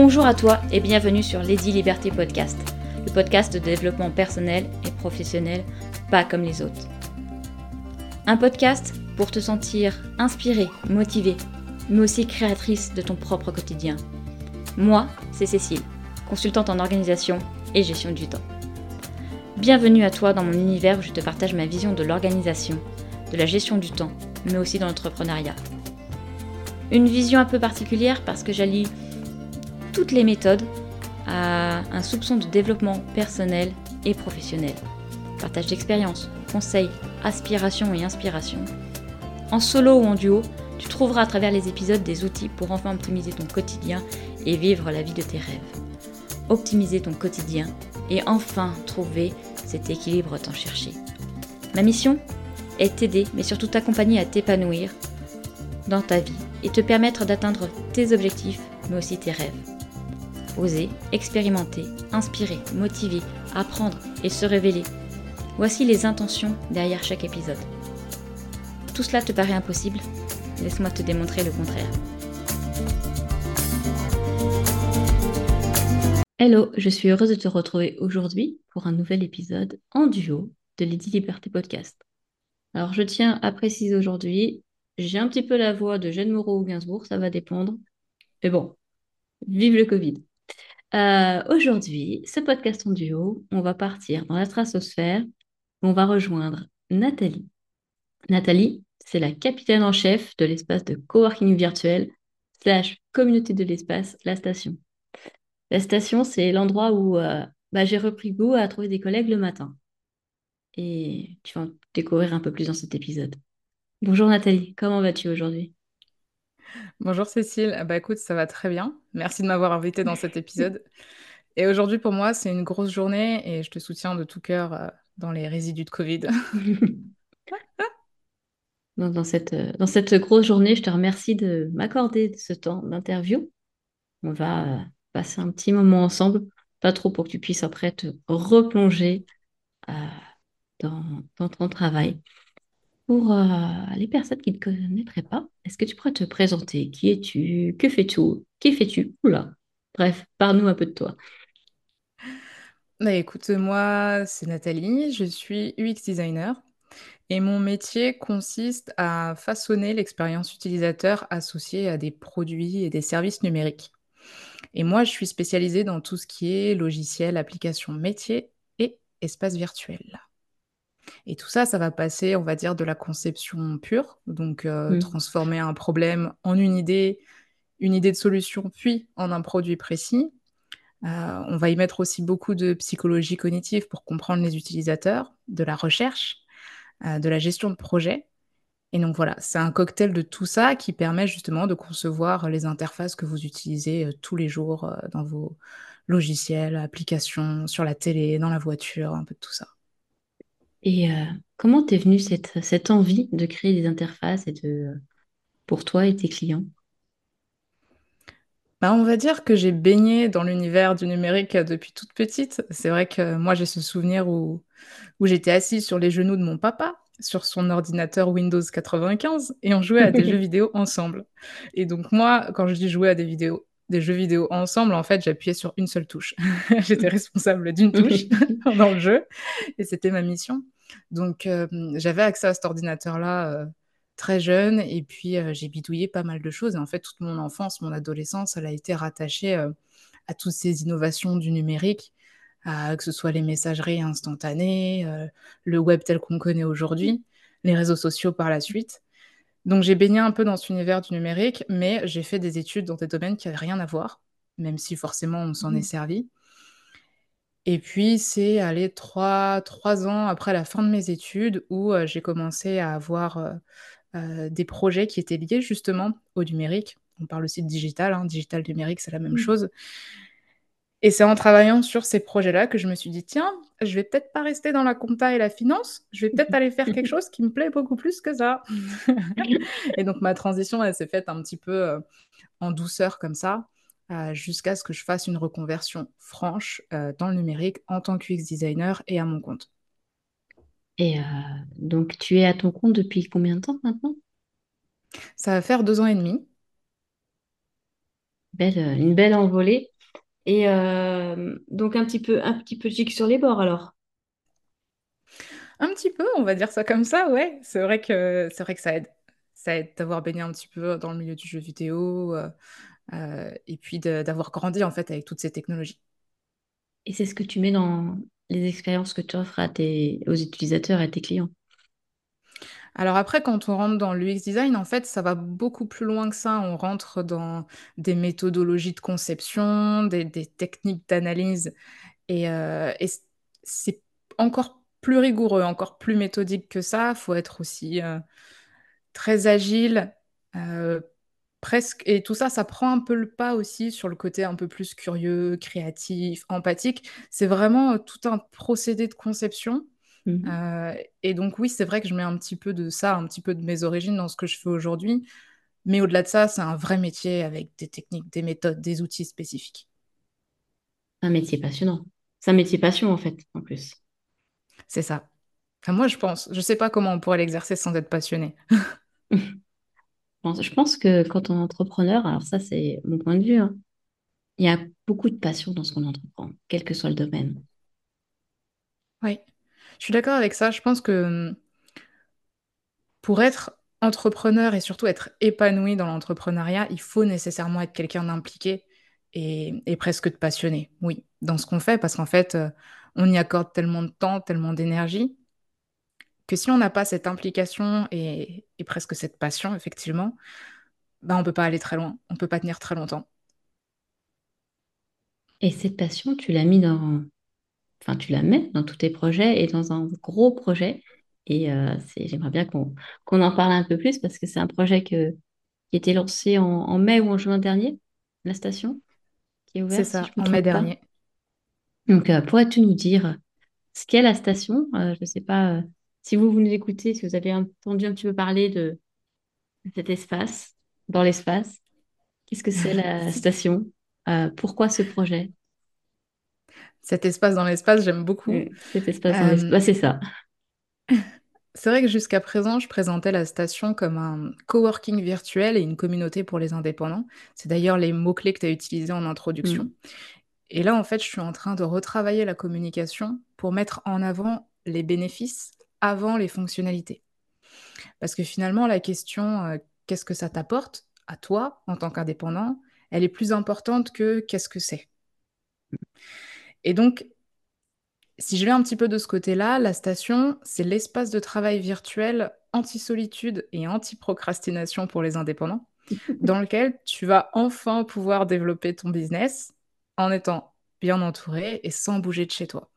Bonjour à toi et bienvenue sur Lady Liberté Podcast, le podcast de développement personnel et professionnel pas comme les autres. Un podcast pour te sentir inspirée, motivée, mais aussi créatrice de ton propre quotidien. Moi, c'est Cécile, consultante en organisation et gestion du temps. Bienvenue à toi dans mon univers où je te partage ma vision de l'organisation, de la gestion du temps, mais aussi de l'entrepreneuriat. Une vision un peu particulière parce que j'allie toutes les méthodes à un soupçon de développement personnel et professionnel. Partage d'expériences, conseils, aspirations et inspirations. En solo ou en duo, tu trouveras à travers les épisodes des outils pour enfin optimiser ton quotidien et vivre la vie de tes rêves. Optimiser ton quotidien et enfin trouver cet équilibre tant cherché. Ma mission est t'aider, mais surtout t'accompagner à t'épanouir dans ta vie et te permettre d'atteindre tes objectifs, mais aussi tes rêves. Oser, expérimenter, inspirer, motiver, apprendre et se révéler. Voici les intentions derrière chaque épisode. Tout cela te paraît impossible Laisse-moi te démontrer le contraire. Hello, je suis heureuse de te retrouver aujourd'hui pour un nouvel épisode en duo de Lady Liberté Podcast. Alors je tiens à préciser aujourd'hui, j'ai un petit peu la voix de Jeanne Moreau ou Gainsbourg, ça va dépendre. Mais bon, vive le Covid. Euh, aujourd'hui, ce podcast en duo, on va partir dans la stratosphère, on va rejoindre Nathalie. Nathalie, c'est la capitaine en chef de l'espace de coworking virtuel slash communauté de l'espace, la station. La station, c'est l'endroit où euh, bah, j'ai repris goût à trouver des collègues le matin. Et tu vas en découvrir un peu plus dans cet épisode. Bonjour Nathalie, comment vas-tu aujourd'hui? Bonjour Cécile, ah bah écoute, ça va très bien. Merci de m'avoir invitée dans cet épisode. Et aujourd'hui pour moi, c'est une grosse journée et je te soutiens de tout cœur euh, dans les résidus de Covid. dans, cette, euh, dans cette grosse journée, je te remercie de m'accorder ce temps d'interview. On va euh, passer un petit moment ensemble, pas trop pour que tu puisses après te replonger dans, dans ton travail. Pour euh, les personnes qui ne connaîtraient pas, est-ce que tu pourrais te présenter? Qui es-tu? Que fais-tu? Qui fais-tu? Oula Bref, parle-nous un peu de toi. Bah, écoute, moi, c'est Nathalie, je suis UX designer et mon métier consiste à façonner l'expérience utilisateur associée à des produits et des services numériques. Et moi, je suis spécialisée dans tout ce qui est logiciel, application métier et espace virtuel. Et tout ça, ça va passer, on va dire, de la conception pure, donc euh, transformer un problème en une idée, une idée de solution, puis en un produit précis. Euh, on va y mettre aussi beaucoup de psychologie cognitive pour comprendre les utilisateurs, de la recherche, euh, de la gestion de projet. Et donc voilà, c'est un cocktail de tout ça qui permet justement de concevoir les interfaces que vous utilisez tous les jours dans vos logiciels, applications, sur la télé, dans la voiture, un peu de tout ça. Et euh, comment t'es venue cette, cette envie de créer des interfaces et de, pour toi et tes clients? Bah, on va dire que j'ai baigné dans l'univers du numérique depuis toute petite. C'est vrai que moi, j'ai ce souvenir où, où j'étais assise sur les genoux de mon papa, sur son ordinateur Windows 95, et on jouait à des jeux vidéo ensemble. Et donc moi, quand je dis jouer à des vidéos, des jeux vidéo ensemble, en fait, j'appuyais sur une seule touche. J'étais responsable d'une touche dans le jeu et c'était ma mission. Donc, euh, j'avais accès à cet ordinateur-là euh, très jeune et puis euh, j'ai bidouillé pas mal de choses. Et en fait, toute mon enfance, mon adolescence, elle a été rattachée à toutes ces innovations du numérique, que ce soit les messageries instantanées, le web tel qu'on connaît aujourd'hui, les réseaux sociaux par la suite. Donc j'ai baigné un peu dans cet univers du numérique, mais j'ai fait des études dans des domaines qui n'avaient rien à voir, même si forcément on s'en est mmh. servi. Et puis c'est allé trois, ans après la fin de mes études où euh, j'ai commencé à avoir euh, euh, des projets qui étaient liés justement au numérique. On parle aussi de digital, hein, digital numérique, c'est la même mmh. chose. Et c'est en travaillant sur ces projets-là que je me suis dit, tiens, je vais peut-être pas rester dans la compta et la finance, je vais peut-être aller faire quelque chose qui me plaît beaucoup plus que ça. et donc ma transition, elle s'est faite un petit peu euh, en douceur comme ça, euh, jusqu'à ce que je fasse une reconversion franche euh, dans le numérique en tant qu'UX designer et à mon compte. Et donc tu es à ton compte depuis combien de temps maintenant? Ça va faire deux ans et demi. Belle, une belle envolée. Et euh, donc un petit peu, un petit peu chic sur les bords alors. Un petit peu, on va dire ça comme ça, ouais. C'est vrai que c'est vrai que ça aide. Ça aide d'avoir baigné un petit peu dans le milieu du jeu vidéo euh, euh, et puis de- d'avoir grandi en fait avec toutes ces technologies. Et c'est ce que tu mets dans les expériences que tu offres à tes, aux utilisateurs et à tes clients. Alors après, quand on rentre dans l'UX design, en fait, ça va beaucoup plus loin que ça. On rentre dans des méthodologies de conception, des, techniques d'analyse et, euh, c'est encore plus rigoureux, encore plus méthodique que ça. Il faut être aussi euh, très agile, euh, presque. Et tout ça, ça prend un peu le pas aussi sur le côté un peu plus curieux, créatif, empathique. C'est vraiment tout un procédé de conception. Mhm. Euh, et donc oui, c'est vrai que je mets un petit peu de ça, un petit peu de mes origines dans ce que je fais aujourd'hui. Mais au-delà de ça, c'est un vrai métier avec des techniques, des méthodes, des outils spécifiques. Un métier passionnant. C'est un métier passion en fait, en plus. C'est ça. Enfin, moi, je pense. Je sais pas comment on pourrait l'exercer sans être passionné. Je pense je pense que quand on est entrepreneur, alors ça c'est mon point de vue, hein, il y a beaucoup de passion dans ce qu'on entreprend, quel que soit le domaine. Oui. Je suis d'accord avec ça. Je pense que hum, pour être entrepreneur et surtout être épanoui dans l'entrepreneuriat, il faut nécessairement être quelqu'un d'impliqué et, presque de passionné, oui, dans ce qu'on fait, parce qu'en fait, euh, on y accorde tellement de temps, tellement d'énergie, que si on n'a pas cette implication et, presque cette passion, effectivement, bah, on peut pas aller très loin, on peut pas tenir très longtemps. Et cette passion, tu l'as mis dans, enfin tu la mets dans tous tes projets et dans un gros projet. Et euh, c'est, j'aimerais bien qu'on en parle un peu plus parce que c'est un projet que, qui a été lancé en, en mai ou en juin dernier, la station, qui est C'est ouverte si je ça, me en mai pas. dernier. Donc, euh, pourrais-tu nous dire ce qu'est la station? Euh, je ne sais pas si vous, vous nous écoutez, si vous avez entendu un petit peu parler de cet espace, dans l'espace. Qu'est-ce que c'est la station? Pourquoi ce projet? Cet espace dans l'espace, j'aime Euh, beaucoup. cet espace dans Euh, l'espace, c'est ça. c'est vrai que jusqu'à présent, je présentais la station comme un coworking virtuel et une communauté pour les indépendants. C'est d'ailleurs les mots-clés que tu as utilisés en introduction. Mm. Et là, en fait, je suis en train de retravailler la communication pour mettre en avant les bénéfices avant les fonctionnalités. Parce que finalement, la question euh, qu'est-ce que ça t'apporte à toi en tant qu'indépendant, elle est plus importante que qu'est-ce que c'est. Et donc, si je vais un petit peu de ce côté-là, la station, c'est l'espace de travail virtuel anti-solitude et anti-procrastination pour les indépendants, dans lequel tu vas enfin pouvoir développer ton business en étant bien entouré et sans bouger de chez toi.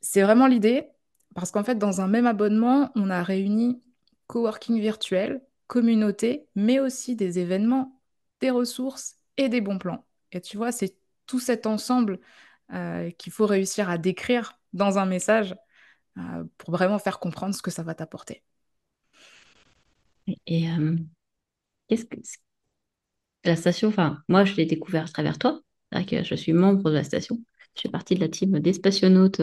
C'est vraiment l'idée, parce qu'en fait, dans un même abonnement, on a réuni coworking virtuel, communauté, mais aussi des événements, des ressources et des bons plans. Et tu vois, c'est tout cet ensemble euh, qu'il faut réussir à décrire dans un message euh, pour vraiment faire comprendre ce que ça va t'apporter. Et euh, qu'est-ce que la station? Enfin, moi, je l'ai découvert à travers toi. Que je suis membre de la station. Je fais partie de la team des spationautes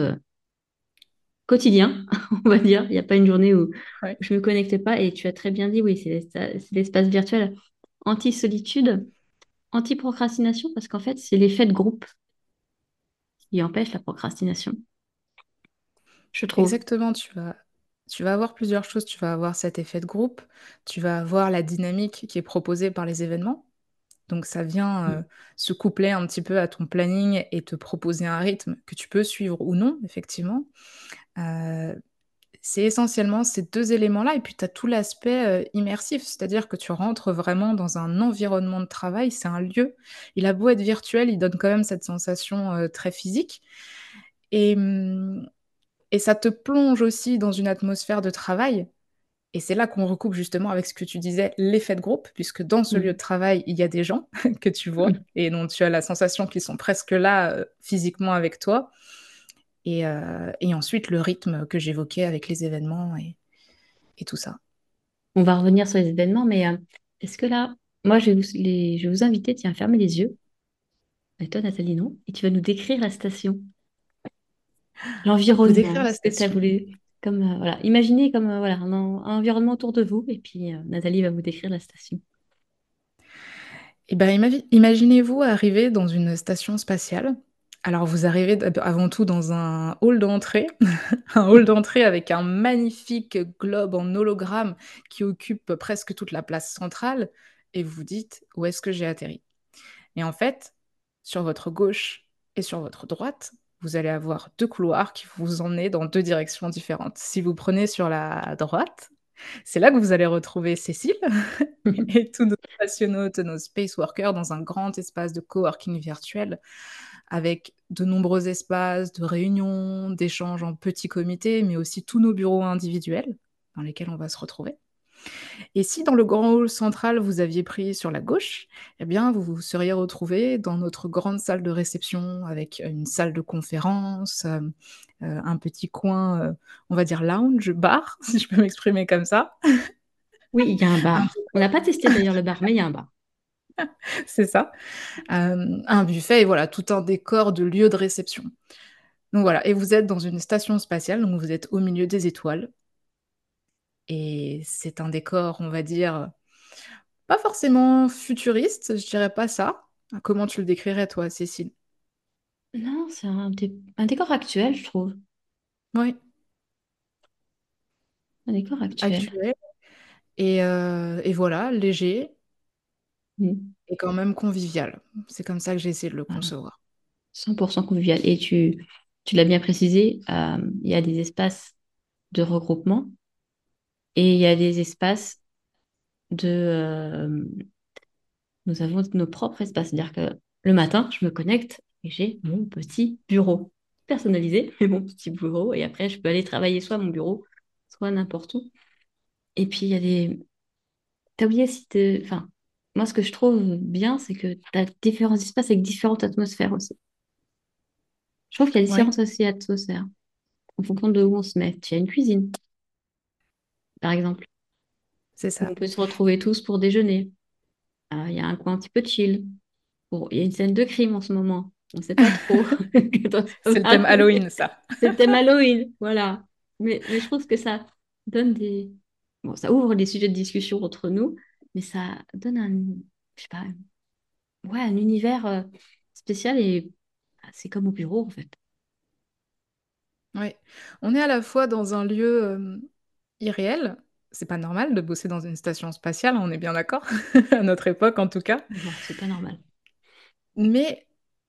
quotidien, on va dire. Il n'y a pas une journée où Ouais. je ne me connectais pas. Et tu as très bien dit, oui, c'est l'espace virtuel anti-solitude, anti-procrastination, parce qu'en fait, c'est l'effet de groupe qui empêche la procrastination, je trouve. Exactement, tu vas, tu vas avoir plusieurs choses. Tu vas avoir cet effet de groupe, tu vas avoir la dynamique qui est proposée par les événements. Donc ça vient euh, se coupler un petit peu à ton planning et te proposer un rythme que tu peux suivre ou non, effectivement. Euh, c'est essentiellement ces deux éléments-là. Et puis tu as tout l'aspect euh, immersif, c'est-à-dire que tu rentres vraiment dans un environnement de travail, c'est un lieu. Il a beau être virtuel, il donne quand même cette sensation euh, très physique. Et, hum, et ça te plonge aussi dans une atmosphère de travail. Et c'est là qu'on recoupe justement avec ce que tu disais, l'effet de groupe, puisque dans ce lieu de Mm. travail, il y a des gens que tu vois et dont tu as la sensation qu'ils sont presque là euh, physiquement avec toi. Et, euh, et ensuite, le rythme que j'évoquais avec les événements et, et tout ça. On va revenir sur les événements, mais euh, est-ce que là, moi, je vais vous, les- je vais vous inviter, tiens, à fermer les yeux, et toi, Nathalie, non, et tu vas nous décrire la station, décrire l'environnement, la. Comme, euh, voilà, imaginez comme voilà, un, en- un environnement autour de vous, et puis Nathalie va vous décrire la station. Et ben, imaginez-vous arriver dans une station spatiale. Alors vous arrivez avant tout dans un hall d'entrée, un hall d'entrée avec un magnifique globe en hologramme qui occupe presque toute la place centrale et vous vous dites: «Où est-ce que j'ai atterri?» et en fait, sur votre gauche et sur votre droite, vous allez avoir deux couloirs qui vous emmener dans deux directions différentes. Si vous prenez sur la droite, c'est là que vous allez retrouver Cécile et tous nos astronautes, nos space workers dans un grand espace de coworking virtuel avec de nombreux espaces de réunion, d'échanges en petits comités, mais aussi tous nos bureaux individuels dans lesquels on va se retrouver. Et si dans le grand hall central, vous aviez pris sur la gauche, eh bien, vous vous seriez retrouvé dans notre grande salle de réception avec une salle de conférence, euh, euh, un petit coin, euh, on va dire lounge, bar, si je peux m'exprimer comme ça. Oui, il y a un bar. On n'a pas testé d'ailleurs le bar, mais il y a un bar. C'est ça. un buffet et voilà, tout un décor de lieu de réception. Donc voilà, et vous êtes dans une station spatiale, donc vous êtes au milieu des étoiles. Et c'est un décor, on va dire, pas forcément futuriste, je dirais pas ça. Comment tu le décrirais, toi, Cécile? Non, c'est un, décor actuel, je trouve. Oui. Un décor actuel. Actuel. Et, euh, et voilà, léger mmh. et quand même convivial. C'est comme ça que j'ai essayé de le concevoir. 100% convivial. Et tu, tu l'as bien précisé, euh, il y a des espaces de regroupement et il y a des espaces de... Euh, nous avons nos propres espaces. C'est-à-dire que le matin, je me connecte et j'ai mon petit bureau personnalisé, mon petit bureau. Et après, je peux aller travailler soit à mon bureau, soit n'importe où. Et puis, il y a des... T'as oublié si tu... Enfin, moi, ce que je trouve bien, c'est que tu as différents espaces avec différentes atmosphères aussi. Je trouve qu'il y a différentes aussi atmosphères en fonction de où on se met. Tu as une cuisine, par exemple. C'est ça. On peut se retrouver tous pour déjeuner. Euh, il y a un coin un petit peu chill. Il y a une scène de crime en ce moment. On ne sait pas trop. c'est le thème Halloween, ça. c'est le thème Halloween, voilà. Mais, mais, je trouve que ça donne des... Bon, ça ouvre des sujets de discussion entre nous, mais ça donne un, je sais pas, ouais, un univers euh, spécial et c'est comme au bureau, en fait. Oui. On est à la fois dans un lieu euh, irréel. C'est pas normal de bosser dans une station spatiale, on est bien d'accord, à notre époque en tout cas. Non, c'est pas normal. Mais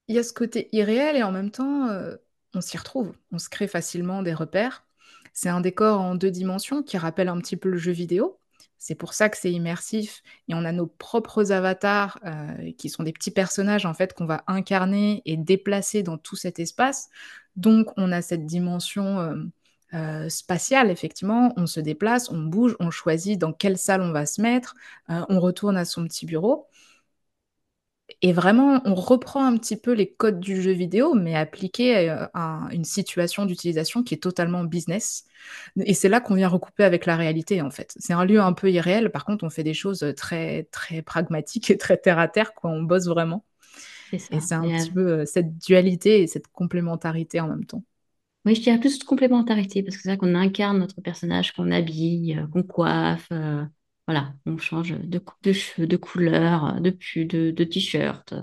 il y a ce côté irréel et en même temps, euh, on s'y retrouve. On se crée facilement des repères. C'est un décor en deux dimensions qui rappelle un petit peu le jeu vidéo. C'est pour ça que c'est immersif et on a nos propres avatars euh, qui sont des petits personnages en fait qu'on va incarner et déplacer dans tout cet espace. Donc on a cette dimension euh, euh, spatiale effectivement. On se déplace, on bouge, on choisit dans quelle salle on va se mettre, on retourne à son petit bureau. Et vraiment, on reprend un petit peu les codes du jeu vidéo, mais appliqués à une situation d'utilisation qui est totalement business. Et c'est là qu'on vient recouper avec la réalité, en fait. C'est un lieu un peu irréel, par contre, on fait des choses très, très pragmatiques et très terre à terre, quoi. On bosse vraiment. Et c'est un petit peu cette dualité et cette complémentarité en même temps. Oui, je dirais plus de complémentarité, parce que c'est ça qu'on incarne notre personnage, qu'on habille, euh, qu'on coiffe. Euh, voilà, on change de coupe de cheveux, de couleur, de, de, de t-shirt.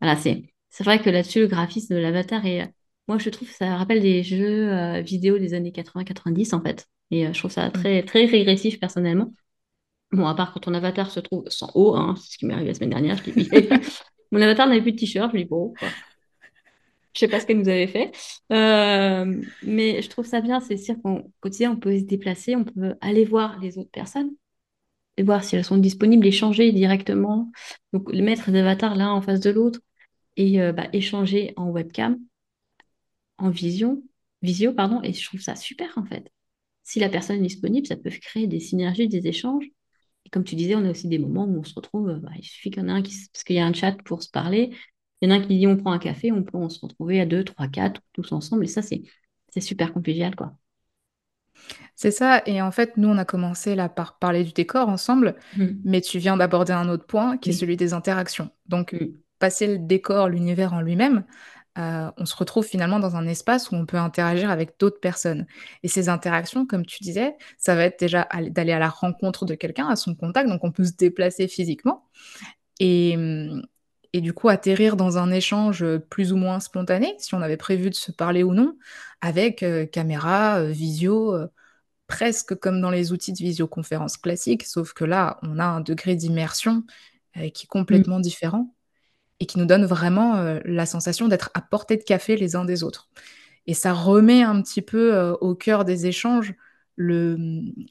Voilà, c'est, vrai que là-dessus, le graphisme de l'avatar est, moi, je trouve que ça rappelle des jeux euh, vidéo des années 80-90, en fait. Et euh, je trouve ça très, très régressif, personnellement. Bon, à part quand ton avatar se trouve sans haut, hein, c'est ce qui m'est arrivé la semaine dernière, je Mon avatar n'avait plus de t-shirt, je lui dis, bon, quoi. Je sais pas ce qu'elle nous avait fait. Euh, mais je trouve ça bien, c'est sûr qu'au quotidien, on peut se déplacer, on peut aller voir les autres personnes voir si elles sont disponibles, échanger directement. Donc, mettre d'avatar l'un en face de l'autre et euh, bah, échanger en webcam, en vision, visio, pardon. Et je trouve ça super en fait. Si la personne est disponible, ça peut créer des synergies, des échanges. Et comme tu disais, on a aussi des moments où on se retrouve, bah, il suffit qu'il y en ait un qui, parce qu'il y a un chat pour se parler. Il y en a un qui dit on prend un café, on peut on se retrouver à deux, trois, quatre, tous ensemble. Et ça, c'est super convivial, quoi. C'est ça et en fait, nous, on a commencé là par parler du décor ensemble, mmh. mais tu viens d'aborder un autre point qui est celui des interactions. Donc, mmh. passer le décor, l'univers en lui-même, euh, on se retrouve finalement dans un espace où on peut interagir avec d'autres personnes et ces interactions, comme tu disais, ça va être déjà d'aller à la rencontre de quelqu'un, à son contact, donc on peut se déplacer physiquement et, et du coup atterrir dans un échange plus ou moins spontané, si on avait prévu de se parler ou non, avec caméra, visio, presque comme dans les outils de visioconférence classiques, sauf que là, on a un degré d'immersion qui est complètement mmh. différent et qui nous donne vraiment la sensation d'être à portée de café les uns des autres. Et ça remet un petit peu au cœur des échanges le,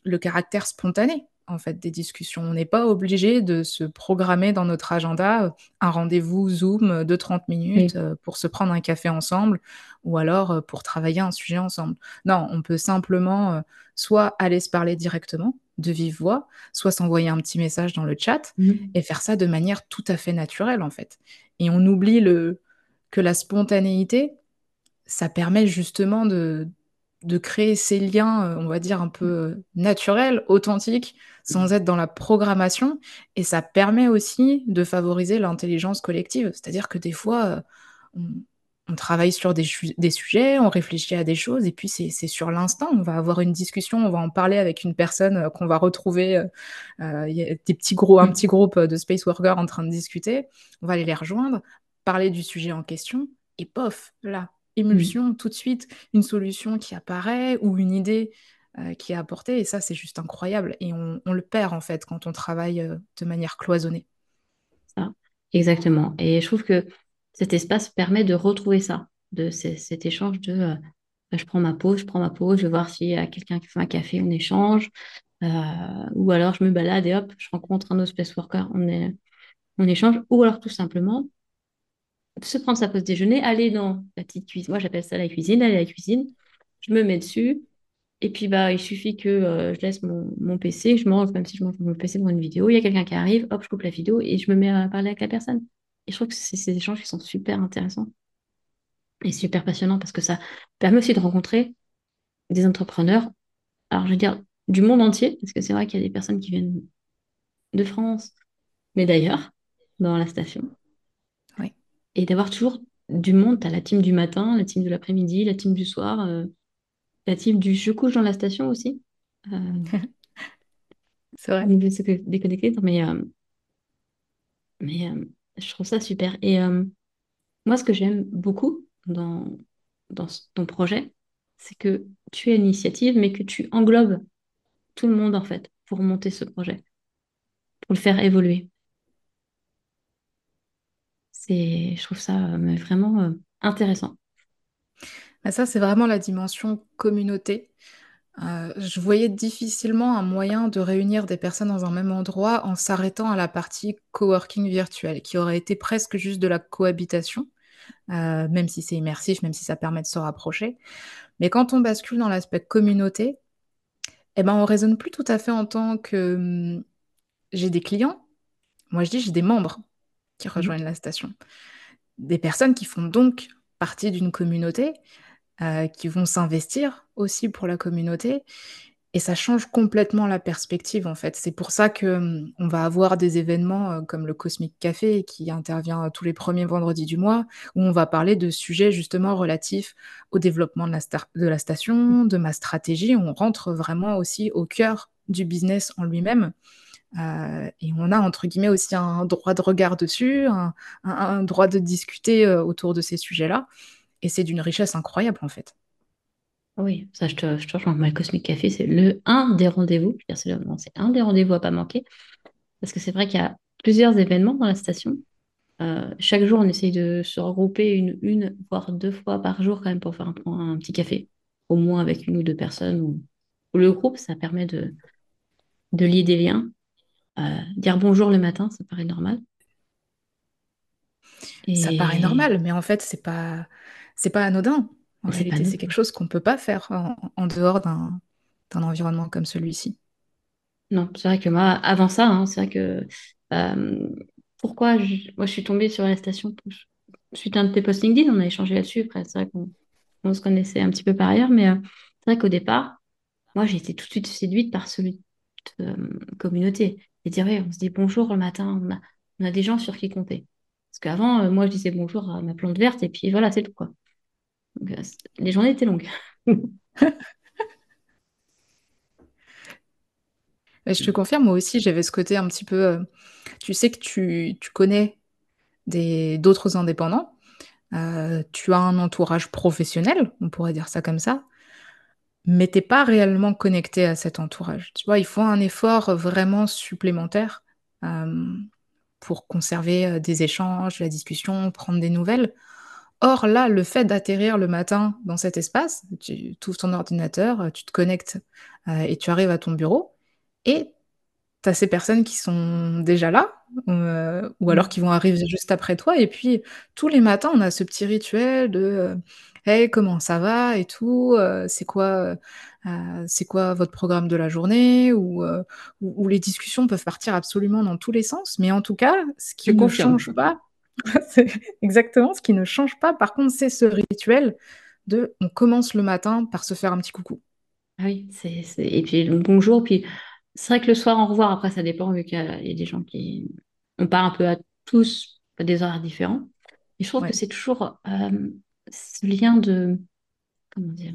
le caractère spontané en fait des discussions. On n'est pas obligé de se programmer dans notre agenda euh, un rendez-vous Zoom de 30 minutes euh, pour se prendre un café ensemble ou alors euh, pour travailler un sujet ensemble. Non, on peut simplement soit aller se parler directement de vive voix, soit s'envoyer un petit message dans le chat mmh. et faire ça de manière tout à fait naturelle en fait. Et on oublie le que la spontanéité, ça permet justement de, de créer ces liens, euh, on va dire, un peu euh, naturels, authentiques, sans être dans la programmation. Et ça permet aussi de favoriser l'intelligence collective. C'est-à-dire que des fois, euh, on, travaille sur des, sujets, on réfléchit à des choses, et puis c'est sur l'instant. On va avoir une discussion, on va en parler avec une personne qu'on va retrouver. Il y a des petits gros, un petit groupe de space workers en train de discuter. On va aller les rejoindre, parler du sujet en question, et pof, là, émulsion, tout de suite, une solution qui apparaît ou une idée euh, qui est apportée. Et ça, c'est juste incroyable. Et on, le perd, en fait, quand on travaille euh, de manière cloisonnée. Ça, exactement. Et je trouve que cet espace permet de retrouver ça, de cet échange de euh, bah, je prends ma pause, je prends ma pause, je vais voir s'il y a quelqu'un qui fait un café, on échange. ou alors je me balade et hop, je rencontre un autre space worker, on, est, on échange. Ou alors tout simplement, se prendre sa pause déjeuner, aller dans la petite cuisine. Moi, j'appelle ça la cuisine, aller à la cuisine. Je me mets dessus. Et puis, bah, il suffit que euh, je laisse mon, PC, je mange, même si je mange mon PC devant une vidéo, il y a quelqu'un qui arrive, hop, je coupe la vidéo et je me mets à parler avec la personne. Et je trouve que c'est ces échanges qui sont super intéressants et super passionnants parce que ça permet aussi de rencontrer des entrepreneurs, alors je veux dire, du monde entier, parce que c'est vrai qu'il y a des personnes qui viennent de France, mais d'ailleurs, dans la station et d'avoir toujours du monde. Tu as la team du matin, la team de l'après-midi, la team du soir, euh, la team du je couche dans la station aussi. Euh, c'est vrai. C'est déconnecté, mais, euh, mais je trouve ça super. Et moi, ce que j'aime beaucoup dans, dans ton projet, c'est que tu es l'initiative, mais que tu englobes tout le monde en fait pour monter ce projet, pour le faire évoluer je trouve ça euh, vraiment euh, intéressant. Bah, ça, c'est vraiment la dimension communauté. Euh, je voyais difficilement un moyen de réunir des personnes dans un même endroit en s'arrêtant à la partie coworking virtuel, qui aurait été presque juste de la cohabitation, même si c'est immersif, même si ça permet de se rapprocher. Mais quand on bascule dans l'aspect communauté, eh ben, on raisonne plus tout à fait en tant que hum, j'ai des clients. Moi, je dis j'ai des membres qui mmh. rejoignent la station. Des personnes qui font donc partie d'une communauté, euh, qui vont s'investir aussi pour la communauté. Et ça change complètement la perspective, en fait. C'est pour ça qu'on hum, on va avoir des événements euh, comme le Cosmic Café, qui intervient tous les premiers vendredis du mois, où on va parler de sujets justement relatifs au développement de la, de la station, de ma stratégie. On rentre vraiment aussi au cœur du business en lui-même. Euh, et on a entre guillemets aussi un droit de regard dessus, un, droit de discuter euh, autour de ces sujets-là. Et c'est d'une richesse incroyable en fait. Oui, ça je te, je te rejoins. Le Cosmic Café, c'est le un des rendez-vous. C'est un des rendez-vous à pas manquer. Parce que c'est vrai qu'il y a plusieurs événements dans la station. Euh, chaque jour, on essaye de se regrouper une, une, voire deux fois par jour quand même pour faire un, petit café, au moins avec une ou deux personnes ou, le groupe. Ça permet de, de lier des liens dire bonjour le matin, ça paraît normal. Ça paraît normal, mais en fait, c'est pas, c'est pas anodin. En réalité, c'est quelque chose qu'on peut pas faire en, dehors d'un, environnement comme celui-ci. Non, c'est vrai que moi, avant ça, hein, c'est vrai que euh, pourquoi je, moi je suis tombée sur la station suite à un de tes posts LinkedIn, on a échangé là-dessus. Après, c'est vrai qu'on se connaissait un petit peu par ailleurs, mais euh, c'est vrai qu'au départ, moi j'ai été tout de suite séduite par celui de euh, communauté dire, on se dit bonjour le matin, on a, des gens sur qui compter. Parce qu'avant, euh, moi, je disais bonjour à ma plante verte et puis voilà, c'est tout, quoi. Euh, les journées étaient longues. Je te confirme, moi aussi, j'avais ce côté un petit peu, heu, tu sais que tu tu connais d'autres indépendants, tu as un entourage professionnel, on pourrait dire ça comme ça, mais tu es pas réellement connecté à cet entourage. Tu vois? Il faut un effort vraiment supplémentaire, hem, pour conserver, heu, des échanges, la discussion, prendre des nouvelles. Or là, le fait d'atterrir le matin dans cet espace, tu ouvres ton ordinateur, tu te connectes, heu, et tu arrives à ton bureau et tu as ces personnes qui sont déjà là, heu, ou alors Mmh. qui vont arriver juste après toi et puis tous les matins, on a ce petit rituel de, heu: «Hey, comment ça va et tout? Heu, c'est quoi, c'est quoi votre programme de la journée?» ou où où les discussions peuvent partir absolument dans tous les sens. Mais en tout cas, ce qui ne change pas c'est exactement, ce qui ne change pas par contre, c'est ce rituel de on commence le matin par se faire un petit coucou. Ah oui, c'est et puis le bonjour, puis c'est vrai que le soir, au revoir, après ça dépend vu qu'il y a des gens qui on part un peu à tous à des horaires différents. Et je trouve que c'est toujours, hem, ce lien de comment dire?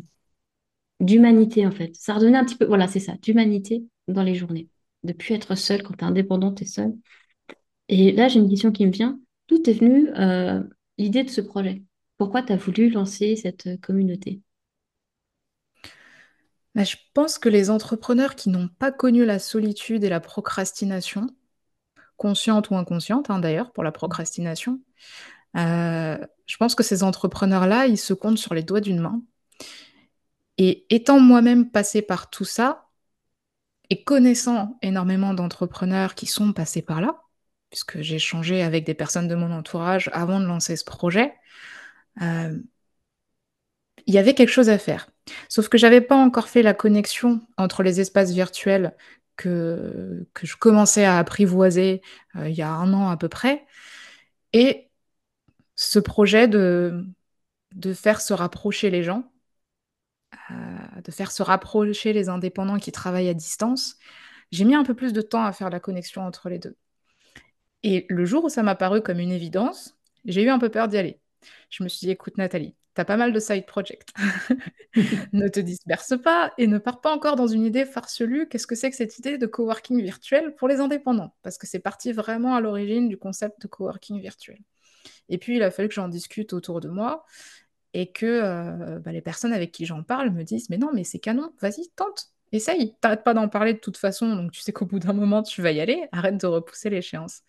D'humanité, en fait. Ça redonnait un petit peu voilà, c'est ça, d'humanité dans les journées. De plus être seul quand tu es indépendant, tu es seul. Et là, j'ai une question qui me vient. D'où est venue, heu, l'idée de ce projet? Pourquoi tu as voulu lancer cette, heu, communauté? Bah, je pense que les entrepreneurs qui n'ont pas connu la solitude et la procrastination, consciente ou inconsciente, hein, d'ailleurs, pour la procrastination, heu, je pense que ces entrepreneurs-là, ils se comptent sur les doigts d'une main. Et étant moi-même passée par tout ça et connaissant énormément d'entrepreneurs qui sont passés par là, puisque j'ai échangé avec des personnes de mon entourage avant de lancer ce projet, hem il y avait quelque chose à faire. Sauf que j'avais pas encore fait la connexion entre les espaces virtuels que que je commençais à apprivoiser, heu, il y a 1 an à peu près et ce projet de de faire se rapprocher les gens, heu, de faire se rapprocher les indépendants qui travaillent à distance. J'ai mis un peu plus de temps à faire la connexion entre les 2. Et le jour où ça m'a paru comme une évidence, j'ai eu un peu peur d'y aller. Je me suis dit: «Écoute Nathalie, tu as pas mal de side project. Ne te disperse pas et ne pars pas encore dans une idée farfelue. Qu'est-ce que c'est que cette idée de coworking virtuel pour les indépendants?» parce que c'est parti vraiment à l'origine du concept de coworking virtuel. Et puis il a fallu que j'en discute autour de moi et que, heu, bah, les personnes avec qui j'en parle me disent: «Mais non, mais c'est canon, vas-y, tente, essaye, tu arrêtes pas d'en parler de toute façon, donc tu sais qu'au bout d'un moment tu vas y aller, arrête de repousser l'échéance».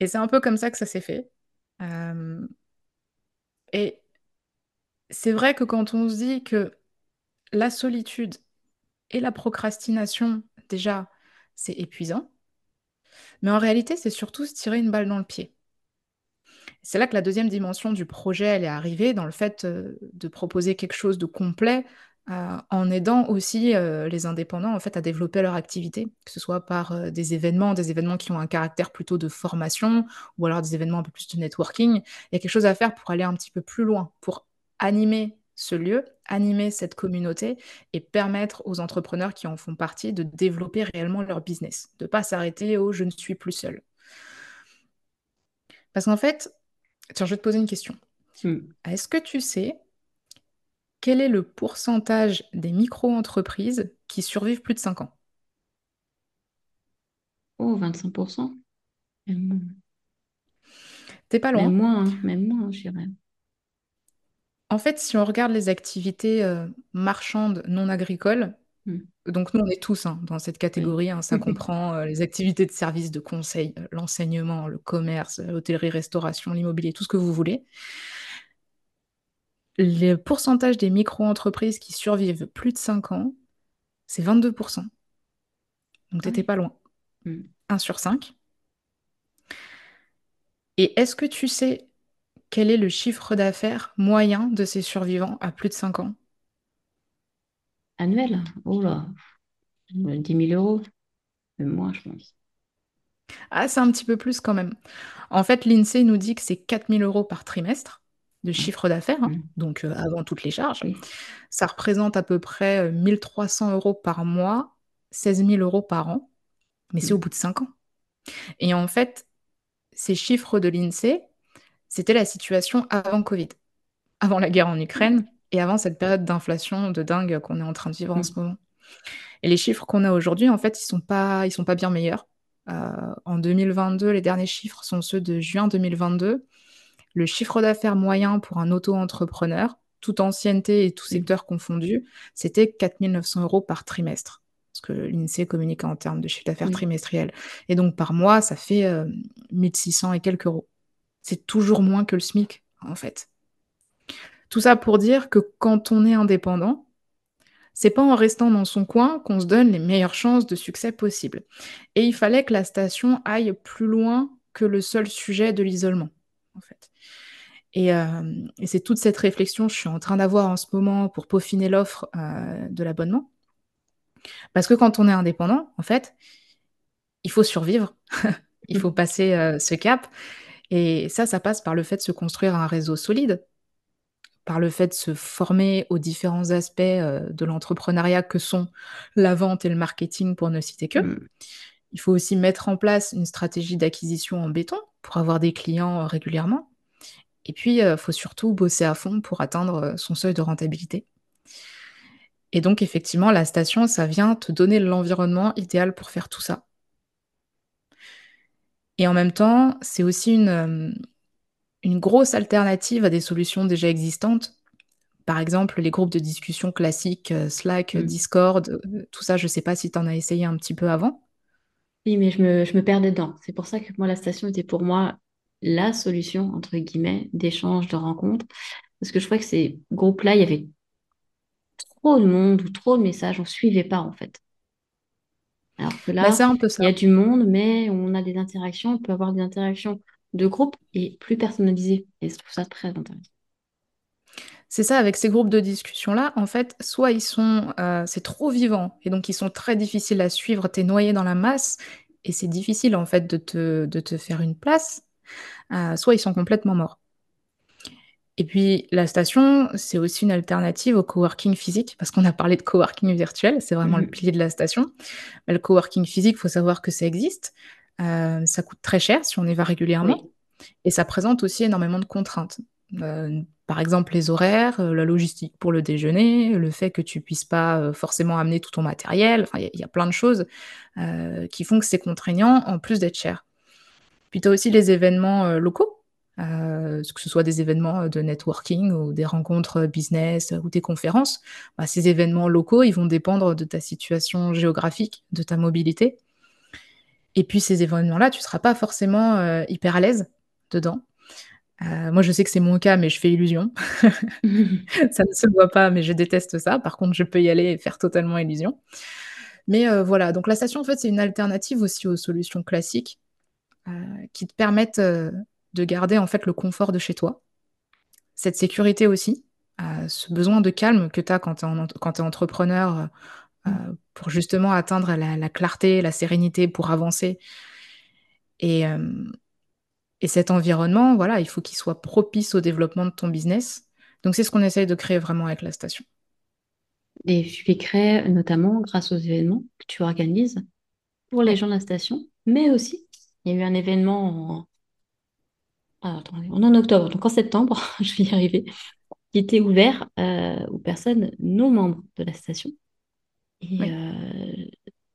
Et c'est un peu comme ça que ça s'est fait. Hem et c'est vrai que quand on se dit que la solitude et la procrastination, déjà, c'est épuisant mais en réalité, c'est surtout se tirer une balle dans le pied. C'est là que la 2e dimension du projet, elle est arrivée dans le fait, heu, de proposer quelque chose de complet, heu, en aidant aussi, heu, les indépendants, en fait, à développer leur activité. Que ce soit par, des événements des événements qui ont un caractère plutôt de formation ou alors des événements un peu plus de networking. Il y a quelque chose à faire pour aller un petit peu plus loin, pour animer ce lieu, animer cette communauté et permettre aux entrepreneurs qui en font partie de développer réellement leur business. De pas s'arrêter au: «Je ne suis plus seul». Parce qu'en fait tiens, je vais te poser une question. Mmh. Est-ce que tu sais quel est le pourcentage des micro-entreprises qui survivent plus de 5 ans? Oh 25 %? Même moins. Tu es pas Même loin. moins, hein, même moins, je dirais. En fait, si on regarde les activités, heu, marchandes non agricoles, Mmh. donc nous, on est tous, hein, dans cette catégorie, hein, ça comprend, heu, les activités de services de conseil, heu, l'enseignement, le commerce, l'hôtellerie-restauration, l'immobilier, tout ce que vous voulez. Le pourcentage des micro-entreprises qui survivent plus de 5 ans, c'est 22 %. Donc tu Ah étais oui. pas loin. Mmh. 1 sur 5. Et est-ce que tu sais quel est le chiffre d'affaires moyen de ces survivants à plus de 5 ans? Annuel? Oh là, heu, 10 000 €? Même moins, je pense. Ah, c'est un petit peu plus quand même. En fait, l'INSEE nous dit que c'est 4 000 € par trimestre de chiffre d'affaires, hein, Mmh. donc heu, avant toutes les charges. Oui. Ça représente à peu près, heu, 1 300 € par mois, 16 000 € par an, mais c'est au Mmh. bout de 5 ans. Et en fait, ces chiffres de l'INSEE, c'était la situation avant Covid, avant la guerre en. Ukraine et avant cette période d'inflation de dingue qu'on est en train de vivre en ce Mmh. moment. Et les chiffres qu'on a aujourd'hui, en fait, ils sont pas, ils sont pas bien meilleurs. Euh, en 2022, les derniers chiffres sont ceux de juin 2022. Le chiffre d'affaires moyen pour un auto-entrepreneur, toute ancienneté et tout secteur confondu, c'était 4 900 euros par trimestre. Parce que l'INSEE communique en termes de chiffre d'affaires trimestriel. Et donc par mois, ça fait 1600 euh, et quelques euros. C'est toujours moins que le SMIC, en fait. Tout ça pour dire que quand on est indépendant, c'est pas en restant dans son coin qu'on se donne les meilleures chances de succès possibles. Et il fallait que la station aille plus loin que le seul sujet de l'isolement, en fait. Et, euh, c'est toute cette réflexion que je suis en train d'avoir en ce moment pour peaufiner l'offre euh, de l'abonnement. Parce que quand on est indépendant, en fait, il faut survivre, il faut passer euh, ce cap. Et ça, ça passe par le fait de se construire un réseau solide, par le fait de se former aux différents aspects euh, de l'entrepreneuriat que sont la vente et le marketing, pour ne citer que. Mm. Il faut aussi mettre en place une stratégie d'acquisition en béton pour avoir des clients euh, régulièrement. Et puis, il faut surtout bosser à fond pour atteindre son seuil de rentabilité. Et donc, effectivement, la station, ça vient te donner l'environnement idéal pour faire tout ça. Et en même temps, c'est aussi une, euh, une grosse alternative à des solutions déjà existantes. Par exemple, les groupes de discussion classiques, euh, Slack, mm. Discord, euh, tout ça, je ne sais pas si tu en as essayé un petit peu avant. Oui, mais je me, je me perds dedans. C'est pour ça que moi, la station était pour moi la solution, entre guillemets, d'échange, de rencontre. Parce que je crois que ces groupes-là, il y avait trop de monde ou trop de messages, on ne suivait pas en fait. Alors que là, bah, il y a du monde, mais on a des interactions, on peut avoir des interactions de groupe et plus personnalisées. Et je trouve ça très intéressant. C'est ça, avec ces groupes de discussion-là, en fait, soit ils sont, euh, c'est trop vivant, et donc ils sont très difficiles à suivre, t'es noyé dans la masse, et c'est difficile en fait de te, de te faire une place, euh, soit ils sont complètement morts. Et puis la station, c'est aussi une alternative au coworking physique, parce qu'on a parlé de coworking virtuel, c'est vraiment le mmh. pilier de la station. Mais le coworking physique, il faut savoir que ça existe. Euh, ça coûte très cher si on y va régulièrement. Et ça présente aussi énormément de contraintes. Euh, par exemple, les horaires, euh, la logistique pour le déjeuner, le fait que tu puisses pas forcément amener tout ton matériel. il y, a plein de choses qui font que c'est contraignant en plus d'être cher. Puis tu as aussi les événements locaux euh, que ce soit des événements de networking ou des rencontres business ou des conférences, bah, ces événements locaux, ils vont dépendre de ta situation géographique, de ta mobilité. Et puis ces événements-là, tu ne seras pas forcément euh, hyper à l'aise dedans. Euh, moi, je sais que c'est mon cas, mais je fais illusion. ça ne se voit pas, mais je déteste ça. Par contre, je peux y aller et faire totalement illusion. Mais voilà, donc la station, en fait, c'est une alternative aussi aux solutions classiques qui te permettent de garder en fait le confort de chez toi, cette sécurité aussi, euh, ce besoin de calme que tu as quand tu es, entrepreneur euh, pour justement atteindre la, clarté, la sérénité, pour avancer. Et, euh, et cet environnement, voilà, il faut qu'il soit propice au développement de ton business. Donc c'est ce qu'on essaye de créer vraiment avec la station. Et tu les crées notamment grâce aux événements que tu organises pour les gens de la station, mais aussi, il y a eu un événement ah, on est en octobre, donc en septembre, je vais y arriver, qui était ouvert euh, aux personnes non membres de la station. Et euh,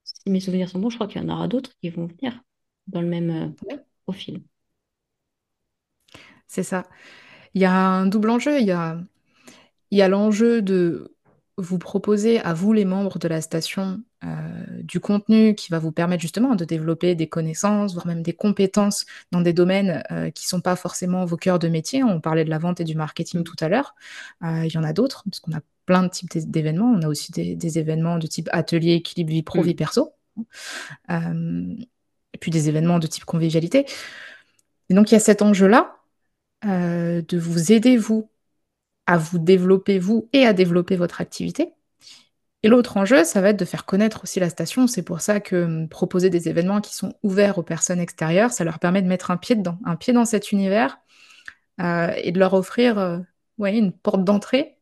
si mes souvenirs sont bons, je crois qu'il y en aura d'autres qui vont venir dans le même euh, profil. C'est ça. Il y a un double enjeu. Il y a, il y a l'enjeu de vous proposer à vous, les membres de la station, euh, du contenu qui va vous permettre justement de développer des connaissances, voire même des compétences dans des domaines euh, qui ne sont pas forcément vos cœurs de métier. On parlait de la vente et du marketing tout à l'heure. Euh, il y en a d'autres, parce qu'on a plein de types d'événements. On a aussi des, événements de type atelier, équilibre vie pro, mm. vie perso. et puis des événements de type convivialité. Et donc il y a cet enjeu-là de vous aider, vous, à vous développer vous et à développer votre activité. Et l'autre enjeu, ça va être de faire connaître aussi la station. C'est pour ça que hum, proposer des événements qui sont ouverts aux personnes extérieures, ça leur permet de mettre un pied dedans, un pied dans cet univers euh, et de leur offrir euh, une porte d'entrée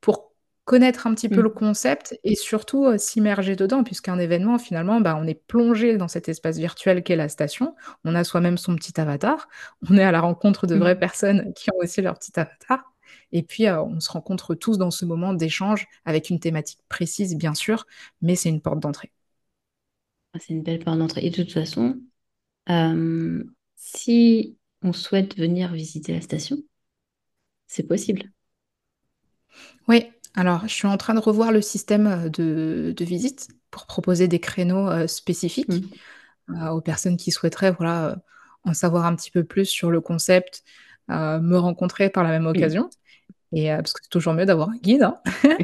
pour connaître un petit peu mmh. le concept et surtout euh, s'immerger dedans, puisqu'un événement, finalement, bah, on est plongé dans cet espace virtuel qu'est la station. On a soi-même son petit avatar. On est à la rencontre de mmh. vraies personnes qui ont aussi leur petit avatar. Et puis, on se rencontre tous dans ce moment d'échange avec une thématique précise, bien sûr, mais c'est une porte d'entrée. Ah, c'est une belle porte d'entrée. Et de toute façon, si on souhaite venir visiter la station, c'est possible. Oui, alors je suis en train de revoir le système de, visite pour proposer des créneaux spécifiques mmh. aux personnes qui souhaiteraient voilà, en savoir un petit peu plus sur le concept, me rencontrer par la même occasion. Et, parce que c'est toujours mieux d'avoir un guide. Hein.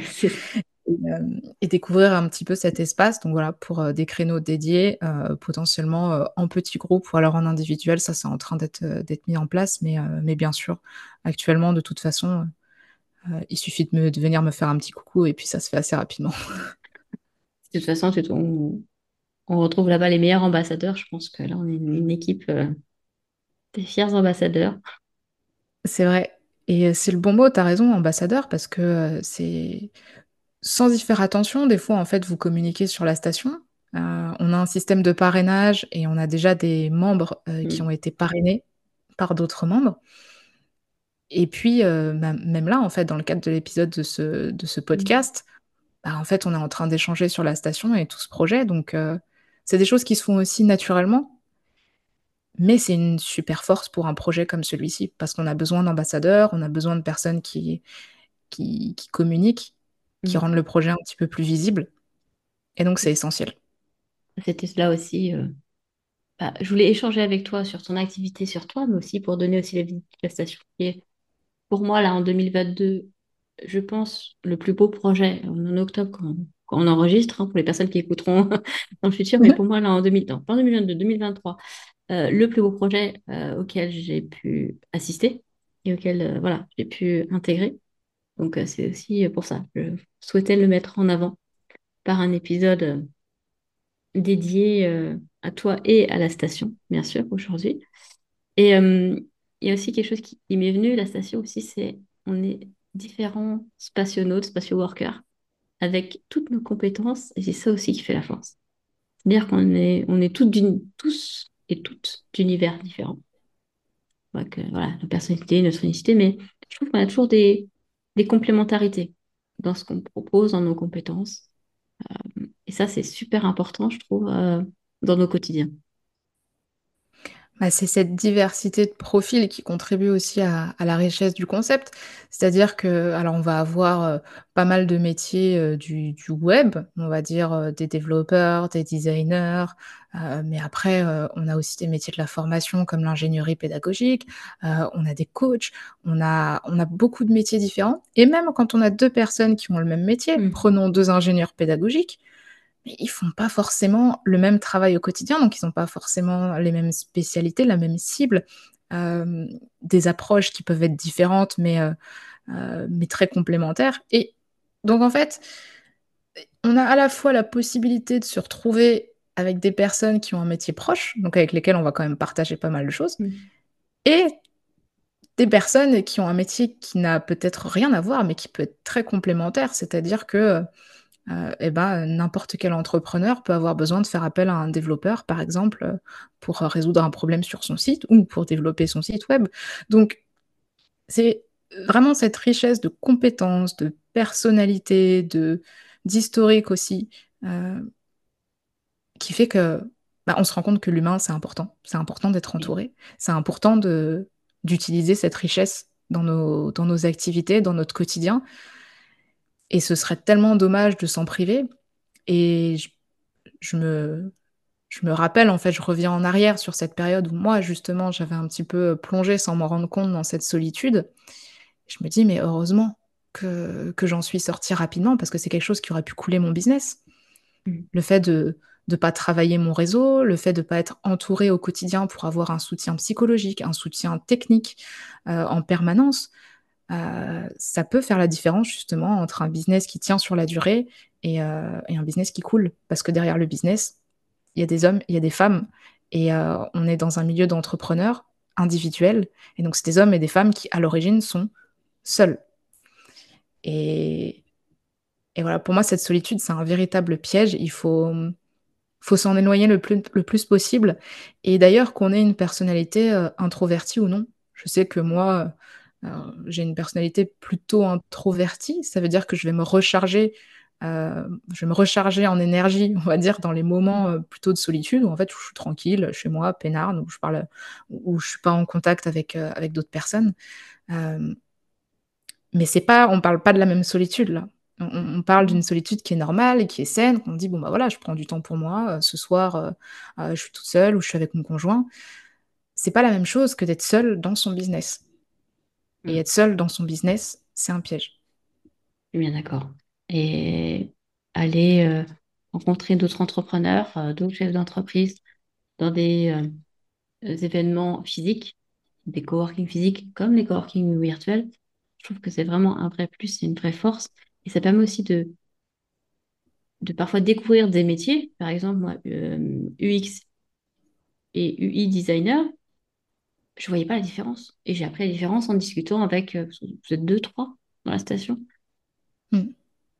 et, découvrir un petit peu cet espace. Donc voilà, pour des créneaux dédiés, potentiellement en petits groupes ou alors en individuel, ça c'est en train d'être mis en place. Mais, mais bien sûr, actuellement, de toute façon, il suffit de, de, venir me faire un petit coucou et puis ça se fait assez rapidement. De toute façon, on, on retrouve là-bas les meilleurs ambassadeurs. Je pense que là, on est une, équipe des fiers ambassadeurs. C'est vrai. Et c'est le bon mot, tu as raison, ambassadeur, parce que c'est sans y faire attention, des fois, en fait, vous communiquez sur la station. Euh, on a un système de parrainage et on a déjà des membres euh, qui mm. ont été parrainés par d'autres membres. Et puis, euh, même là, en fait, dans le cadre de l'épisode de ce, de ce mm. podcast, bah, en fait, on est en train d'échanger sur la station et tout ce projet. Donc, c'est des choses qui se font aussi naturellement. Mais c'est une super force pour un projet comme celui-ci, parce qu'on a besoin d'ambassadeurs, on a besoin de personnes qui, qui, qui communiquent qui mm. rendent le projet un petit peu plus visible. Et donc, c'est essentiel. C'était cela aussi. Euh, bah, je voulais échanger avec toi sur ton activité sur toi, mais aussi pour donner aussi la visite de la station. Et pour moi, là, en 2022, je pense, le plus beau projet, en octobre, quand, on enregistre, hein, pour les personnes qui écouteront dans le futur, mais pour moi, là, en 2000, non, pas 2022, 2023, euh, le plus beau projet euh, auquel j'ai pu assister et auquel voilà, j'ai pu intégrer, donc euh, c'est aussi pour ça. Je souhaitais le mettre en avant par un épisode euh, dédié euh, à toi et à la station, bien sûr, aujourd'hui. Et il y a aussi quelque chose qui, m'est venu, la station aussi, c'est on est différents spationautes, spatio-workers, avec toutes nos compétences, et c'est ça aussi qui fait la force. C'est-à-dire qu'on est, on est toutes tous toutes d'univers différents. Voilà, nos personnalités, notre unicité, mais je trouve qu'on a toujours des, des complémentarités dans ce qu'on propose, dans nos compétences. Euh, et ça, c'est super important, je trouve, euh, dans nos quotidiens. Bah, c'est cette diversité de profils qui contribue aussi à, la richesse du concept. C'est-à-dire que, alors, on va avoir euh, pas mal de métiers du, web, on va dire des développeurs, des designers, mais après, on a aussi des métiers de la formation comme l'ingénierie pédagogique, on a des coachs, on a, on a beaucoup de métiers différents. Et même quand on a deux personnes qui ont le même métier, mmh. prenons deux ingénieurs pédagogiques, mais ils font pas forcément le même travail au quotidien, donc ils n'ont pas forcément les mêmes spécialités, la même cible, des approches qui peuvent être différentes, mais, mais très complémentaires. Et donc en fait, on a à la fois la possibilité de se retrouver avec des personnes qui ont un métier proche, donc avec lesquelles on va quand même partager pas mal de choses, mmh. et des personnes qui ont un métier qui n'a peut-être rien à voir, mais qui peut être très complémentaire, c'est-à-dire que euh, eh ben, n'importe quel entrepreneur peut avoir besoin de faire appel à un développeur, par exemple, pour résoudre un problème sur son site ou pour développer son site web. Donc, c'est vraiment cette richesse de compétences, de personnalité, de d'historique aussi, euh, qui fait que bah, on se rend compte que l'humain, c'est important. C'est important d'être entouré. C'est important d'utiliser cette richesse dans nos, dans nos activités, dans notre quotidien. Et ce serait tellement dommage de s'en priver. Et je, me, je me rappelle, en fait, je reviens en arrière sur cette période où moi, justement, j'avais un petit peu plongé sans m'en rendre compte dans cette solitude. Je me dis, mais heureusement que, que j'en suis sortie rapidement parce que c'est quelque chose qui aurait pu couler mon business. Mmh. Le fait de ne pas travailler mon réseau, le fait de ne pas être entouré au quotidien pour avoir un soutien psychologique, un soutien technique euh, en permanence, euh, ça peut faire la différence justement entre un business qui tient sur la durée et, euh, et, un business qui coule. Parce que derrière le business, il y a des hommes, il y a des femmes, et on est dans un milieu d'entrepreneurs individuels, et donc c'est des hommes et des femmes qui à l'origine sont seuls. Et, voilà, pour moi, cette solitude, c'est un véritable piège. Il faut, faut s'en éloigner le plus, le plus possible. Et d'ailleurs, qu'on ait une personnalité euh, introvertie ou non. Je sais que moi, j'ai une personnalité plutôt introvertie. Ça veut dire que je vais me recharger euh, je vais me recharger en énergie, on va dire, dans les moments euh, plutôt de solitude, où en fait je suis tranquille chez moi, peinarde, où je parle, où je suis pas en contact avec, euh, avec d'autres personnes. mais c'est pas, on parle pas de la même solitude là. On, parle d'une solitude qui est normale et qui est saine. On dit bon bah voilà, je prends du temps pour moi. ce soir, je suis toute seule ou je suis avec mon conjoint. C'est pas la même chose que d'être seule dans son business. Et mm. être seule dans son business, c'est un piège. Bien d'accord et aller euh, rencontrer d'autres entrepreneurs, euh, d'autres chefs d'entreprise dans des euh, événements physiques, des coworking physiques comme les coworking virtuels. Je trouve que c'est vraiment un vrai plus, c'est une vraie force. Et ça permet aussi de, de parfois découvrir des métiers. Par exemple, moi, UX et UI designer, je ne voyais pas la différence. Et j'ai appris la différence en discutant avec, vous êtes deux, trois dans la station. Mm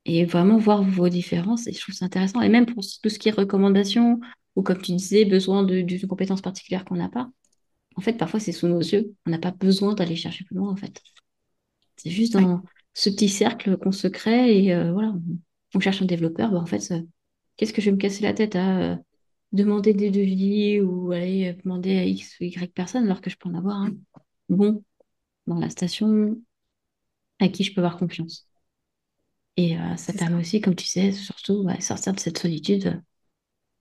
et vraiment voir vos différences. Et je trouve ça intéressant. Et même pour tout ce qui est recommandations, ou comme tu disais, besoin d'une compétence particulière qu'on n'a pas. En fait, parfois, c'est sous nos yeux. On n'a pas besoin d'aller chercher plus loin, en fait. C'est juste dans ce petit cercle qu'on se crée et euh, voilà, on cherche un développeur. Bah, en fait, qu'est-ce que je vais me casser la tête à euh, demander des devis ou aller demander à X ou Y personne alors que je peux en avoir un bon dans la station à qui je peux avoir confiance. Et euh, ça permet aussi, comme tu sais, surtout sortir de cette solitude euh,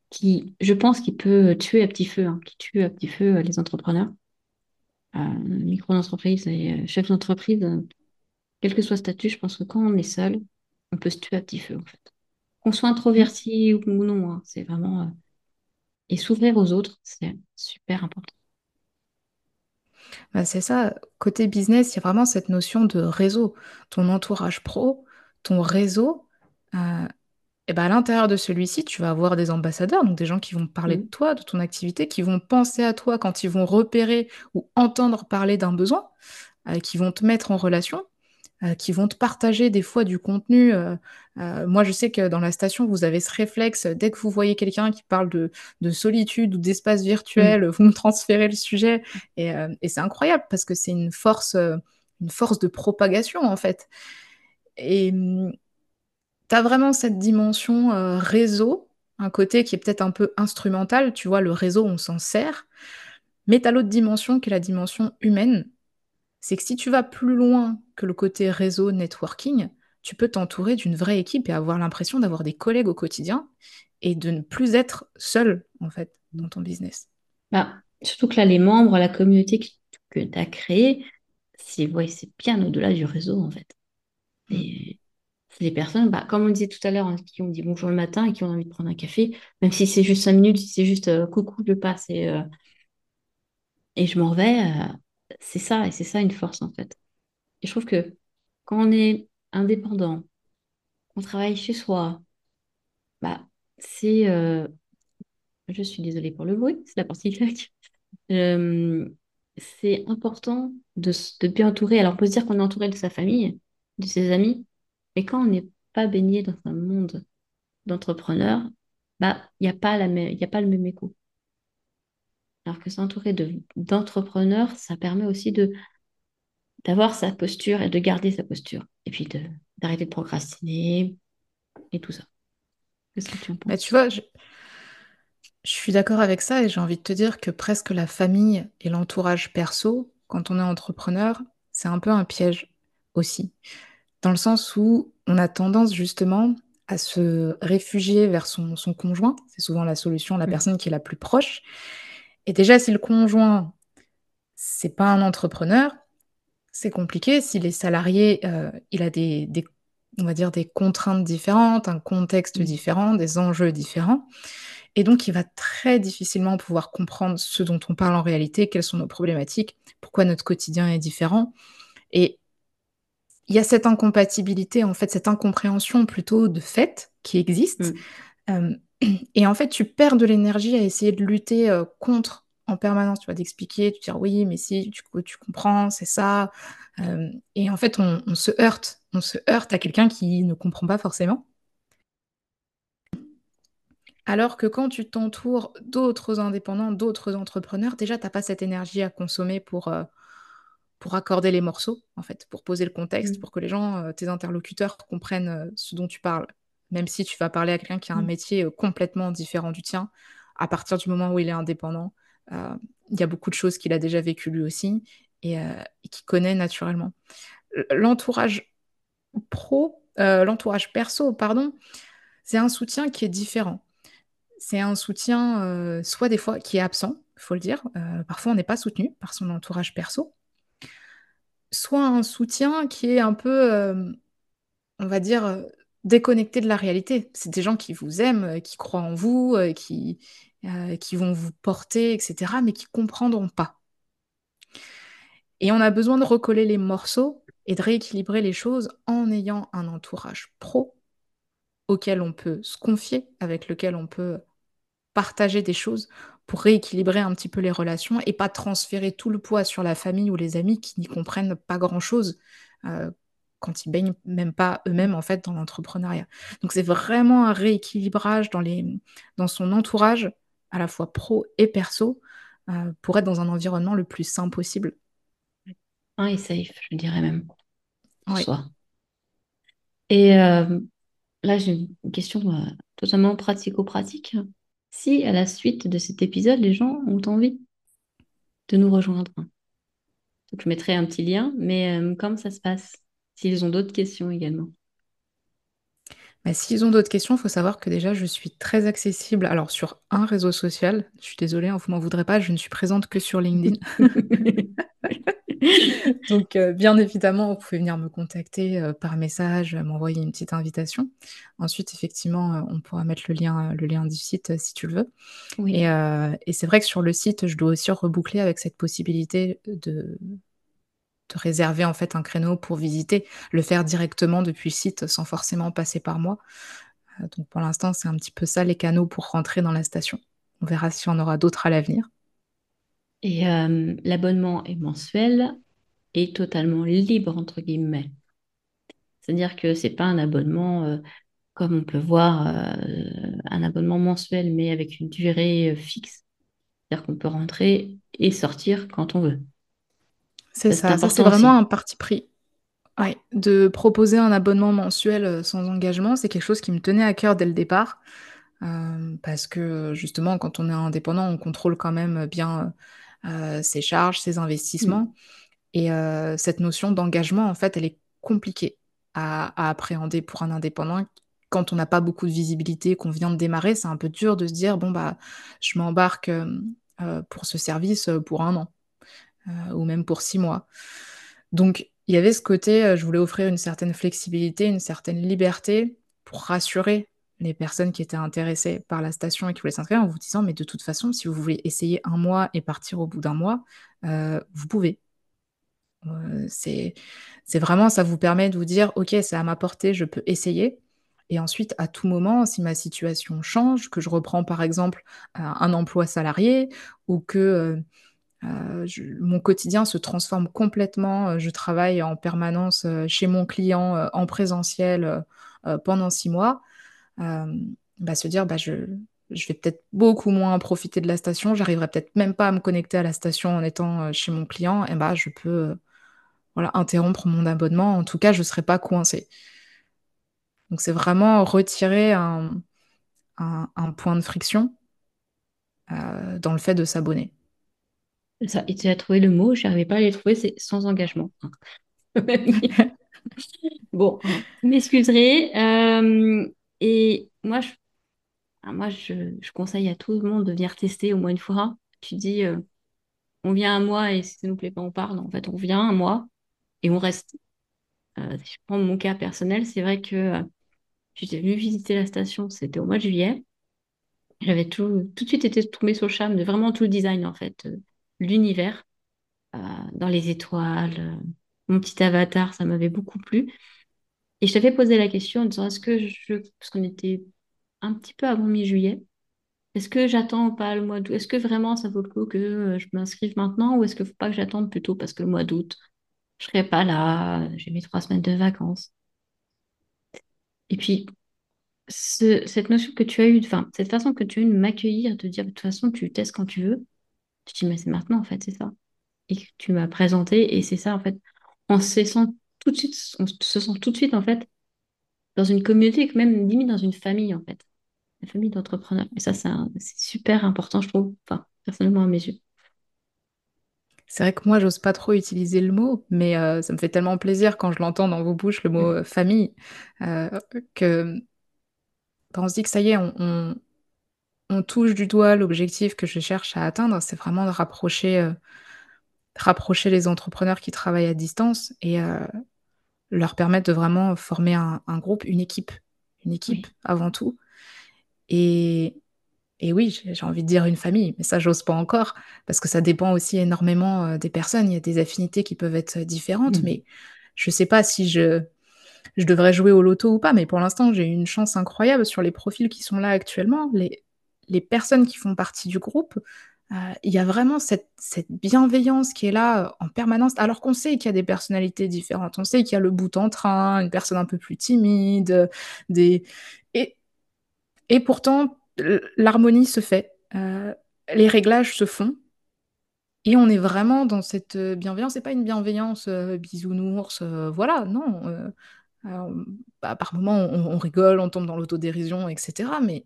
qui, je pense, qui peut tuer à petit feu, hein, qui tue à petit feu euh, les entrepreneurs, micro-entreprises et chefs d'entreprise, quel que soit le statut, je pense que quand on est seul, on peut se tuer à petit feu, en fait. Qu'on soit introverti ou non, hein, c'est vraiment... Et s'ouvrir aux autres, c'est super important. Bah, c'est ça, côté business, il y a vraiment cette notion de réseau. Ton entourage pro, ton réseau, et euh, eh ben à l'intérieur de celui-ci, tu vas avoir des ambassadeurs, donc des gens qui vont parler de mmh. toi, de ton activité, qui vont penser à toi quand ils vont repérer ou entendre parler d'un besoin, euh, qui vont te mettre en relation, euh, qui vont te partager des fois du contenu. moi, je sais que dans la station, vous avez ce réflexe, dès que vous voyez quelqu'un qui parle de, solitude ou d'espace virtuel, mmh. vous me transférez le sujet. Et, et c'est incroyable parce que c'est une force, une force de propagation, en fait. Et mmh, tu as vraiment cette dimension euh, réseau, un côté qui est peut-être un peu instrumental, tu vois, le réseau, on s'en sert, mais tu as l'autre dimension qui est la dimension humaine. C'est que si tu vas plus loin que le côté réseau, networking, tu peux t'entourer d'une vraie équipe et avoir l'impression d'avoir des collègues au quotidien et de ne plus être seul, en fait, dans ton business. Bah, surtout que là, les membres, la communauté que tu as créée, c'est bien au-delà du réseau, en fait. C'est des personnes, bah, comme on disait tout à l'heure, hein, qui ont dit bonjour le matin et qui ont envie de prendre un café, même si c'est juste cinq minutes, si c'est juste euh, coucou, je passe et, euh, et je m'en vais, euh, c'est ça, et c'est ça une force en fait. Et je trouve que quand on est indépendant, on travaille chez soi, bah, c'est. je suis désolée pour le bruit, c'est la partie claque. c'est important de, de bien entourer. Alors, on peut se dire qu'on est entouré de sa famille, de ses amis. Mais quand on n'est pas baigné dans un monde d'entrepreneurs, bah, il n'y a, a pas le même écho. Alors que s'entourer d'entrepreneurs, ça permet aussi de d'avoir sa posture et de garder sa posture. Et puis d'arrêter de, procrastiner et tout ça. Qu'est-ce que tu en penses? Tu vois, je, je suis d'accord avec ça et j'ai envie de te dire que presque la famille et l'entourage perso, quand on est entrepreneur, c'est un peu un piège aussi dans le sens où on a tendance justement à se réfugier vers son, conjoint. C'est souvent la solution, la personne qui est la plus proche. Et déjà, si le conjoint, c'est pas un entrepreneur, c'est compliqué. Si les salariés, euh, il a des, on va dire, des contraintes différentes, un contexte différent, des enjeux différents. Et donc, il va très difficilement pouvoir comprendre ce dont on parle en réalité, quelles sont nos problématiques, pourquoi notre quotidien est différent. Et il y a cette incompatibilité, en fait, cette incompréhension plutôt de fait qui existe. Mm. Euh, et en fait, tu perds de l'énergie à essayer de lutter euh, contre en permanence, tu vas d'expliquer, tu dire oui, mais si, tu, tu comprends, c'est ça. Euh, et en fait, on, on, se heurte, on se heurte à quelqu'un qui ne comprend pas forcément. Alors que quand tu t'entoures d'autres indépendants, d'autres entrepreneurs, déjà, tu n'as pas cette énergie à consommer pour, pour accorder les morceaux, en fait, pour poser le contexte, Mm. pour que les gens, euh, tes interlocuteurs, comprennent euh, ce dont tu parles. Même si tu vas parler à quelqu'un qui a un Mm. métier euh, complètement différent du tien, à partir du moment où il est indépendant, euh, il y a beaucoup de choses qu'il a déjà vécues lui aussi et, euh, et qu'il connaît naturellement. L'entourage pro, euh, l'entourage perso, pardon, c'est un soutien qui est différent. C'est un soutien, soit des fois qui est absent, il faut le dire. Parfois, on n'est pas soutenu par son entourage perso. Soit un soutien qui est un peu, on va dire, euh, déconnecté de la réalité. C'est des gens qui vous aiment, euh, qui croient en vous, euh, qui, euh, qui vont vous porter, etc., mais qui comprendront pas. Et on a besoin de recoller les morceaux et de rééquilibrer les choses en ayant un entourage pro auquel on peut se confier, avec lequel on peut partager des choses pour rééquilibrer un petit peu les relations et pas transférer tout le poids sur la famille ou les amis qui n'y comprennent pas grand-chose quand ils baignent même pas eux-mêmes en fait dans l'entrepreneuriat. Donc c'est vraiment un rééquilibrage dans, les, dans son entourage, à la fois pro et perso, euh, pour être dans un environnement le plus sain possible. Un et safe, je dirais même, pour Oui. soi. Et euh, là, j'ai une question euh, totalement pratico-pratique. Si à la suite de cet épisode, les gens ont envie de nous rejoindre, donc je mettrai un petit lien, mais comment ça se passe? S'ils ont d'autres questions également. Mais s'ils ont d'autres questions, il faut savoir que déjà, je suis très accessible. Alors, sur un réseau social, je suis désolée, hein, vous m'en voudrez pas, je ne suis présente que sur LinkedIn. Donc, euh, bien évidemment, vous pouvez venir me contacter euh, par message, euh, m'envoyer une petite invitation. Ensuite, effectivement, euh, on pourra mettre le lien, le lien du site si tu le veux. Oui. Et, et c'est vrai que sur le site, je dois aussi reboucler avec cette possibilité de, de réserver en fait un créneau pour visiter, le faire directement depuis site sans forcément passer par moi. Euh, donc pour l'instant, c'est un petit peu ça les canaux pour rentrer dans la station. On verra si on aura d'autres à l'avenir. Et euh, l'abonnement est mensuel et totalement libre, entre guillemets. C'est-à-dire que c'est pas un abonnement euh, comme on peut voir, un abonnement mensuel, mais avec une durée fixe. C'est-à-dire qu'on peut rentrer et sortir quand on veut. C'est Ça, c'est vraiment un parti pris. Ouais, de proposer un abonnement mensuel euh, sans engagement, c'est quelque chose qui me tenait à cœur dès le départ. Euh, parce que justement, quand on est indépendant, on contrôle quand même bien euh, ses charges, ses investissements. Mm. Et euh, cette notion d'engagement, en fait, elle est compliquée à, à appréhender pour un indépendant. Quand on n'a pas beaucoup de visibilité, qu'on vient de démarrer, c'est un peu dur de se dire, bon, bah, je m'embarque pour ce service pour un an, euh, ou même pour six mois. Donc, il y avait ce côté, euh, je voulais offrir une certaine flexibilité, une certaine liberté pour rassurer les personnes qui étaient intéressées par la station et qui voulaient s'inscrire en vous disant, mais de toute façon, si vous voulez essayer un mois et partir au bout d'un mois, euh, vous pouvez. Euh, c'est, vraiment, ça vous permet de vous dire, ok, c'est à ma portée, je peux essayer. Et ensuite, à tout moment, si ma situation change, que je reprends par exemple un emploi salarié ou que euh, mon quotidien se transforme complètement, euh, je travaille en permanence euh, chez mon client en présentiel pendant six mois, bah, se dire, bah, je, vais peut-être beaucoup moins profiter de la station, j'arriverai peut-être même pas à me connecter à la station en étant chez mon client, et bah, je peux voilà, interrompre mon abonnement. En tout cas, je ne serai pas coincée. Donc, c'est vraiment retirer un, point de friction dans le fait de s'abonner. Ça, et tu as trouvé le mot, je n'arrivais pas à les trouver, c'est sans engagement. Bon, vous m'excuserez. Euh, et moi, je, ah, moi je, je conseille à tout le monde de venir tester au moins une fois. Tu dis, euh, on vient un mois et si ça nous plaît pas, on. Non, en fait, on vient un mois et on reste. Euh, je prends mon cas personnel, c'est vrai que euh, j'étais venue visiter la station, c'était au mois de juillet. J'avais tout, tout de suite été tombée sur le charme de vraiment tout le design, en fait, l'univers, euh, dans les étoiles, euh, mon petit avatar, ça m'avait beaucoup plu. Et je t'avais posé la question en disant, est-ce que je, parce qu'on était un petit peu avant mi-juillet, est-ce que j'attends pas le mois d'août? Est-ce que vraiment ça vaut le coup que euh, je m'inscrive maintenant ou est-ce qu'il faut pas que j'attende plutôt parce que le mois d'août, je serai pas là, j'ai mes trois semaines de vacances? Et puis, ce- cette notion que tu as eue, enfin, cette façon que tu as eue de m'accueillir, de dire de toute façon, tu testes quand tu veux, tu te dis, mais c'est maintenant en fait, c'est ça. et que tu m'as présenté. Et c'est ça, en fait, on se sent tout de suite, on se sent tout de suite, en fait, dans une communauté, même limite dans une famille, en fait. Une famille d'entrepreneurs. Et ça, c'est super important, je trouve, enfin, personnellement à mes yeux. C'est vrai que moi, j'ose pas trop utiliser le mot, mais euh, ça me fait tellement plaisir quand je l'entends dans vos bouches, le mot euh, famille, euh, que on se dit que ça y est, on, on, touche du doigt l'objectif que je cherche à atteindre, c'est vraiment de rapprocher, rapprocher les entrepreneurs qui travaillent à distance et leur permettre de vraiment former un, groupe, une équipe, une équipe avant tout. Et, et oui, j'ai envie de dire une famille, mais ça, j'ose pas encore, parce que ça dépend aussi énormément euh, des personnes. Il y a des affinités qui peuvent être différentes, mmh. mais je sais pas si je, je devrais jouer au loto ou pas, mais pour l'instant, j'ai une chance incroyable sur les profils qui sont là actuellement. Les, les personnes qui font partie du groupe, euh, il y a vraiment cette, bienveillance qui est là euh, en permanence, alors qu'on sait qu'il y a des personnalités différentes. On sait qu'il y a le bout en train, une personne un peu plus timide, des... Et, et pourtant, l'harmonie se fait, euh, les réglages se font, et on est vraiment dans cette bienveillance. C'est pas une bienveillance bisounours, voilà, non. Bah, par moments, on, rigole, on tombe dans l'autodérision, etc. Mais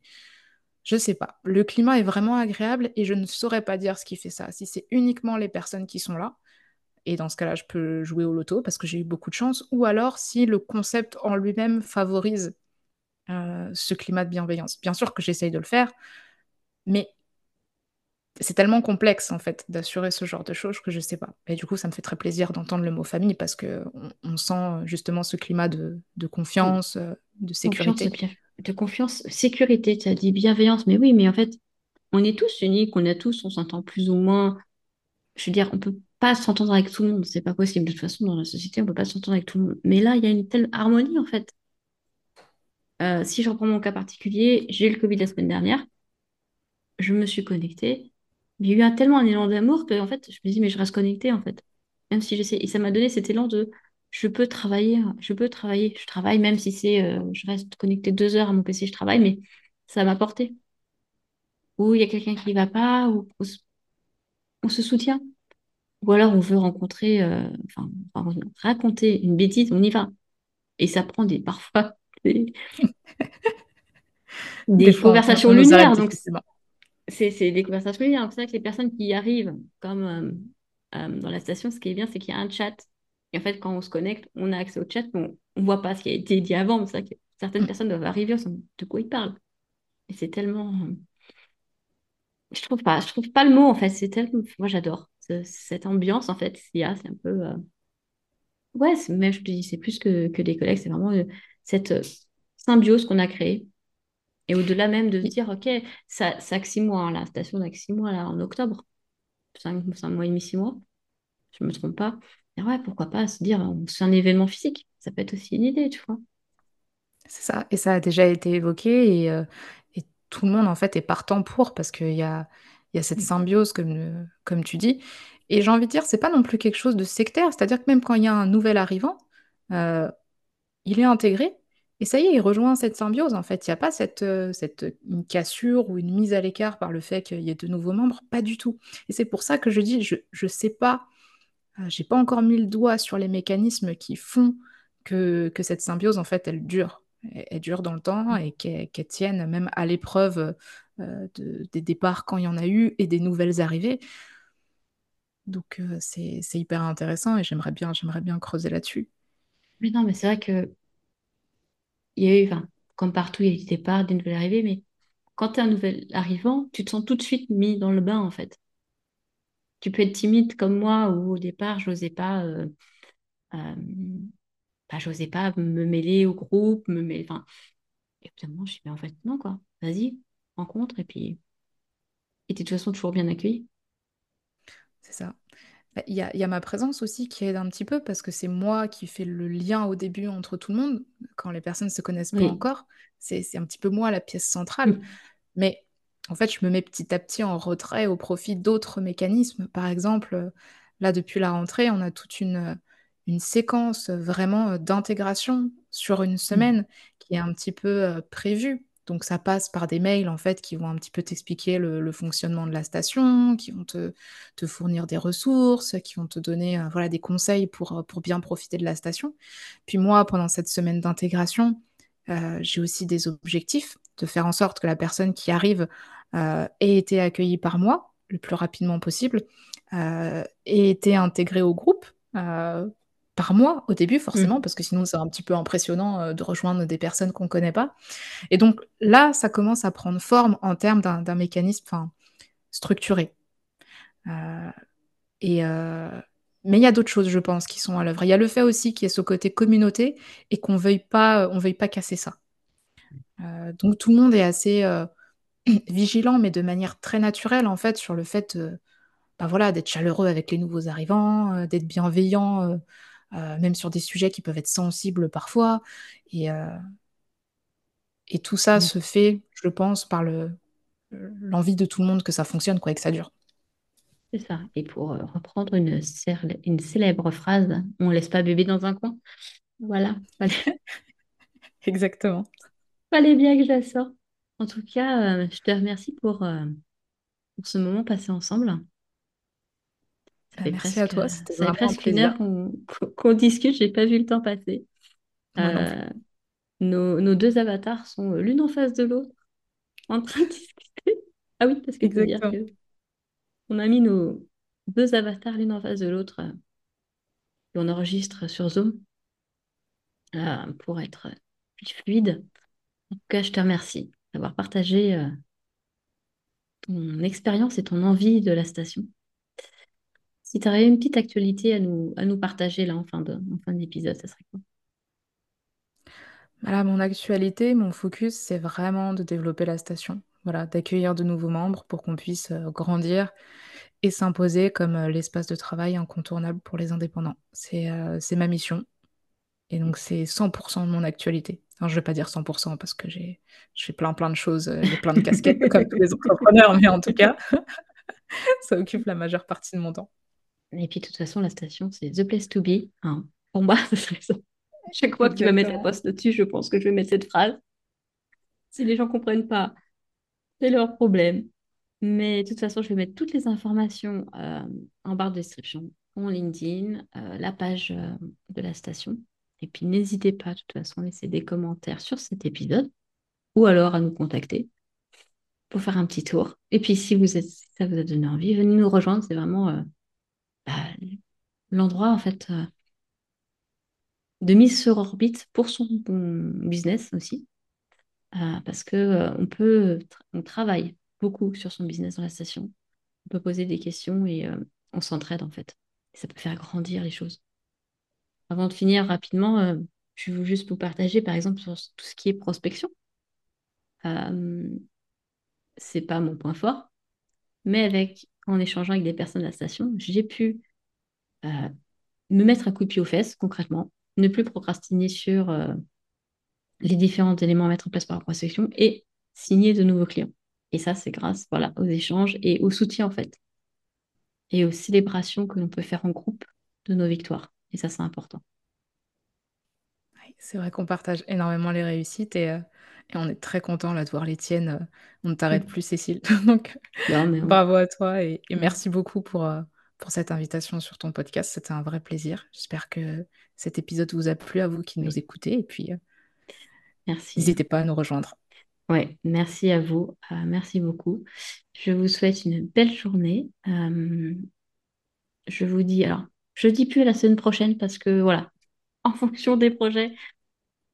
je sais pas. Le climat est vraiment agréable et je ne saurais pas dire ce qui fait ça. Si c'est uniquement les personnes qui sont là, et dans ce cas-là, je peux jouer au loto parce que j'ai eu beaucoup de chance, ou alors si le concept en lui-même favorise euh, ce climat de bienveillance. Bien sûr que j'essaye de le faire, mais c'est tellement complexe en fait d'assurer ce genre de choses que je sais pas. Et du coup, ça me fait très plaisir d'entendre le mot famille parce que on, sent justement ce climat de, confiance, euh, de sécurité. De confiance, sécurité. Tu as dit bienveillance, mais oui, mais en fait, on est tous uniques, on a tous, on s'entend plus ou moins. Je veux dire, on peut pas s'entendre avec tout le monde, c'est pas possible. De toute façon, dans la société, on peut pas s'entendre avec tout le monde. Mais là, il y a une telle harmonie en fait. Euh, si je reprends mon cas particulier, j'ai eu le Covid la semaine dernière, je me suis connectée. J'ai eu un, tellement un élan d'amour que en fait, je me dis, mais je reste connectée en fait. Même si j'essaie. Et ça m'a donné cet élan de je peux travailler, je peux travailler, je travaille, même si c'est euh, je reste connectée deux heures à mon PC, je travaille, mais ça m'a porté. Ou il y a quelqu'un qui ne va pas, ou on se soutient. Ou alors on veut rencontrer, euh, enfin, raconter une bêtise, on y va. Et ça prend des, parfois des, conversations lunaires. Donc, c'est des conversations lunaires. C'est vrai que les personnes qui y arrivent, comme euh, euh, dans la station, ce qui est bien, c'est qu'il y a un chat. Et en fait, quand on se connecte, on a accès au chat, mais on ne voit pas ce qui a été dit avant. C'est vrai que certaines mm. personnes doivent arriver, on de quoi ils parlent. Et c'est tellement. Je trouve pas, je trouve pas le mot en fait. C'est tellement. Moi, j'adore cette ambiance en fait. Il y a, c'est un peu. Euh, ouais, mais je te dis, c'est plus que, que des collègues. C'est vraiment cette euh, symbiose qu'on a créée. Et au-delà même de se dire, OK, ça, ça que six mois, hein, la station n'a que six mois là, en octobre, cinq, mois et demi, six mois, je ne me trompe pas. Et ouais, pourquoi pas se dire, c'est un événement physique, ça peut être aussi une idée, tu vois. C'est ça, et ça a déjà été évoqué, et, euh, et, tout le monde en fait est partant pour, parce qu'il y a, y a cette symbiose, comme, comme tu dis. Et j'ai envie de dire, c'est pas non plus quelque chose de sectaire, c'est-à-dire que même quand il y a un nouvel arrivant, euh, il est intégré et ça y est, il rejoint cette symbiose en fait. Il n'y a pas cette, euh, cette une cassure ou une mise à l'écart par le fait qu'il y ait de nouveaux membres, pas du tout. Et c'est pour ça que je dis, je ne sais pas, euh, j'ai pas encore mis le doigt sur les mécanismes qui font que, que cette symbiose en fait, elle dure. Elle, dure dans le temps et qu'elle tienne même à l'épreuve euh, des départs quand il y en a eu et des nouvelles arrivées. Donc c'est hyper intéressant et j'aimerais bien, bien creuser là-dessus. Mais non, mais c'est vrai que il y a eu, enfin, comme partout, il y a eu des départs, des nouvelles arrivées, mais quand tu es un nouvel arrivant, tu te sens tout de suite mis dans le bain, en fait. Tu peux être timide comme moi, où au départ, je n'osais pas, euh, euh, bah, j'osais pas me mêler au groupe, me mêler, enfin, et finalement, je suis, mais en fait, non, quoi, vas-y, rencontre, et puis, et tu de toute façon toujours bien accueilli. C'est ça. Bah, il y a, ma présence aussi qui aide un petit peu parce que c'est moi qui fais le lien au début entre tout le monde, quand les personnes ne se connaissent pas encore. C'est un petit peu moi la pièce centrale. Mmh. Mais en fait, je me mets petit à petit en retrait au profit d'autres mécanismes. Par exemple, là, depuis la rentrée, on a toute une, une séquence vraiment d'intégration sur une mmh. semaine qui est un petit peu prévue Donc ça passe par des mails en fait qui vont un petit peu t'expliquer le, fonctionnement de la station, qui vont te, fournir des ressources, qui vont te donner euh, voilà, des conseils pour, pour bien profiter de la station. Puis moi, pendant cette semaine d'intégration, j'ai aussi des objectifs de faire en sorte que la personne qui arrive ait été accueillie par moi le plus rapidement possible, ait été intégrée au groupe par mois au début, forcément, mmh. parce que sinon c'est un petit peu impressionnant euh, de rejoindre des personnes qu'on ne connaît pas. Et donc là, ça commence à prendre forme en termes d'un mécanisme structuré. Euh, et, euh, mais il y a d'autres choses, je pense, qui sont à l'œuvre. Il y a le fait aussi qu'il y ait ce côté communauté et qu'on ne veuille, pas, on veuille pas casser ça. donc tout le monde est assez vigilant, mais de manière très naturelle, en fait, sur le fait bah voilà, d'être chaleureux avec les nouveaux arrivants, d'être bienveillant euh, même sur des sujets qui peuvent être sensibles parfois. Et, euh, et tout ça mmh. se fait, je pense, par le, l'envie de tout le monde que ça fonctionne quoi, et que ça dure. C'est ça. Et pour euh, reprendre une, une célèbre phrase, on laisse pas bébé dans un coin. Voilà. Exactement. Fallait bien que je la sorte. En tout cas, je te remercie pour, pour ce moment passé ensemble. Bah, merci à toi, c'était vraiment presque une heure qu'on discute, j'ai pas vu le temps passer. Euh, nos, nos, deux avatars sont l'une en face de l'autre, en train de discuter. Ah oui, parce que dire que on a mis nos deux avatars l'une en face de l'autre euh, et on enregistre sur Zoom euh, pour être plus fluide. En tout cas, je te remercie d'avoir partagé ton expérience et ton envie de la station. Si tu aurais une petite actualité à nous, à nous partager là en fin d'épisode, ça serait quoi? Voilà, mon actualité, mon focus, c'est vraiment de développer la station. Voilà, d'accueillir de nouveaux membres pour qu'on puisse euh, grandir et s'imposer comme euh, l'espace de travail incontournable pour les indépendants. C'est euh, ma mission. Et donc, c'est 100% de mon actualité. Alors, je ne vais pas dire 100% parce que j'ai fais plein plein de choses, j'ai plein de casquettes comme tous les entrepreneurs, mais en tout cas, ça occupe la majeure partie de mon temps. Et puis, de toute façon, la station, c'est The Place to Be. Hein. Pour moi, ce serait ça. Chaque fois que tu vas mettre la poste dessus, je pense que je vais mettre cette phrase. Si les gens ne comprennent pas, c'est leur problème. Mais de toute façon, je vais mettre toutes les informations euh, en barre de description, en LinkedIn, euh, la page euh, de la station. Et puis, n'hésitez pas, de toute façon, à laisser des commentaires sur cet épisode ou alors à nous contacter pour faire un petit tour. Et puis, si, vous êtes, si ça vous a donné envie, venez nous rejoindre. C'est vraiment bah, l'endroit en fait euh, de mise sur orbite pour son business aussi. Euh, parce que euh, on peut, on travaille beaucoup sur son business dans la station. On peut poser des questions et on s'entraide en fait. ça peut faire grandir les choses. Avant de finir rapidement, je veux juste vous partager par exemple sur tout ce qui est prospection. c'est pas mon point fort, mais avec en échangeant avec des personnes de la station, j'ai pu euh, me mettre un coup de pied aux fesses concrètement, ne plus procrastiner sur euh, les différents éléments à mettre en place par la prospection et signer de nouveaux clients. Et ça, c'est grâce voilà, aux échanges et au soutien en fait. Et aux célébrations que l'on peut faire en groupe de nos victoires. Et ça, c'est important. c'est vrai qu'on partage énormément les réussites et euh, et on est très content là de voir les tiennes. Euh, on ne t'arrête mmh. plus, Cécile. Donc, bravo à toi et, mmh. merci beaucoup pour, euh, pour cette invitation sur ton podcast. C'était un vrai plaisir. J'espère que cet épisode vous a plu à vous qui nous écoutez. Et puis, euh, merci. N'hésitez pas à nous rejoindre. Ouais, merci à vous. merci beaucoup. Je vous souhaite une belle journée. je vous dis, alors, je dis plus à la semaine prochaine parce que voilà, en fonction des projets,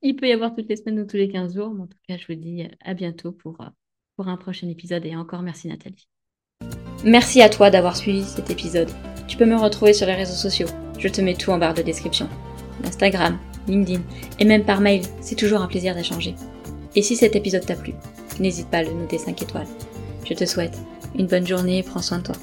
il peut y avoir toutes les semaines ou tous les 15 jours, mais en tout cas, je vous dis à bientôt pour, euh, pour un prochain épisode et encore merci Nathalie. Merci à toi d'avoir suivi cet épisode. Tu peux me retrouver sur les réseaux sociaux. Je te mets tout en barre de description. Instagram, LinkedIn et même par mail, c'est toujours un plaisir d'échanger. Et si cet épisode t'a plu, n'hésite pas à le noter 5 étoiles. Je te souhaite une bonne journée et prends soin de toi.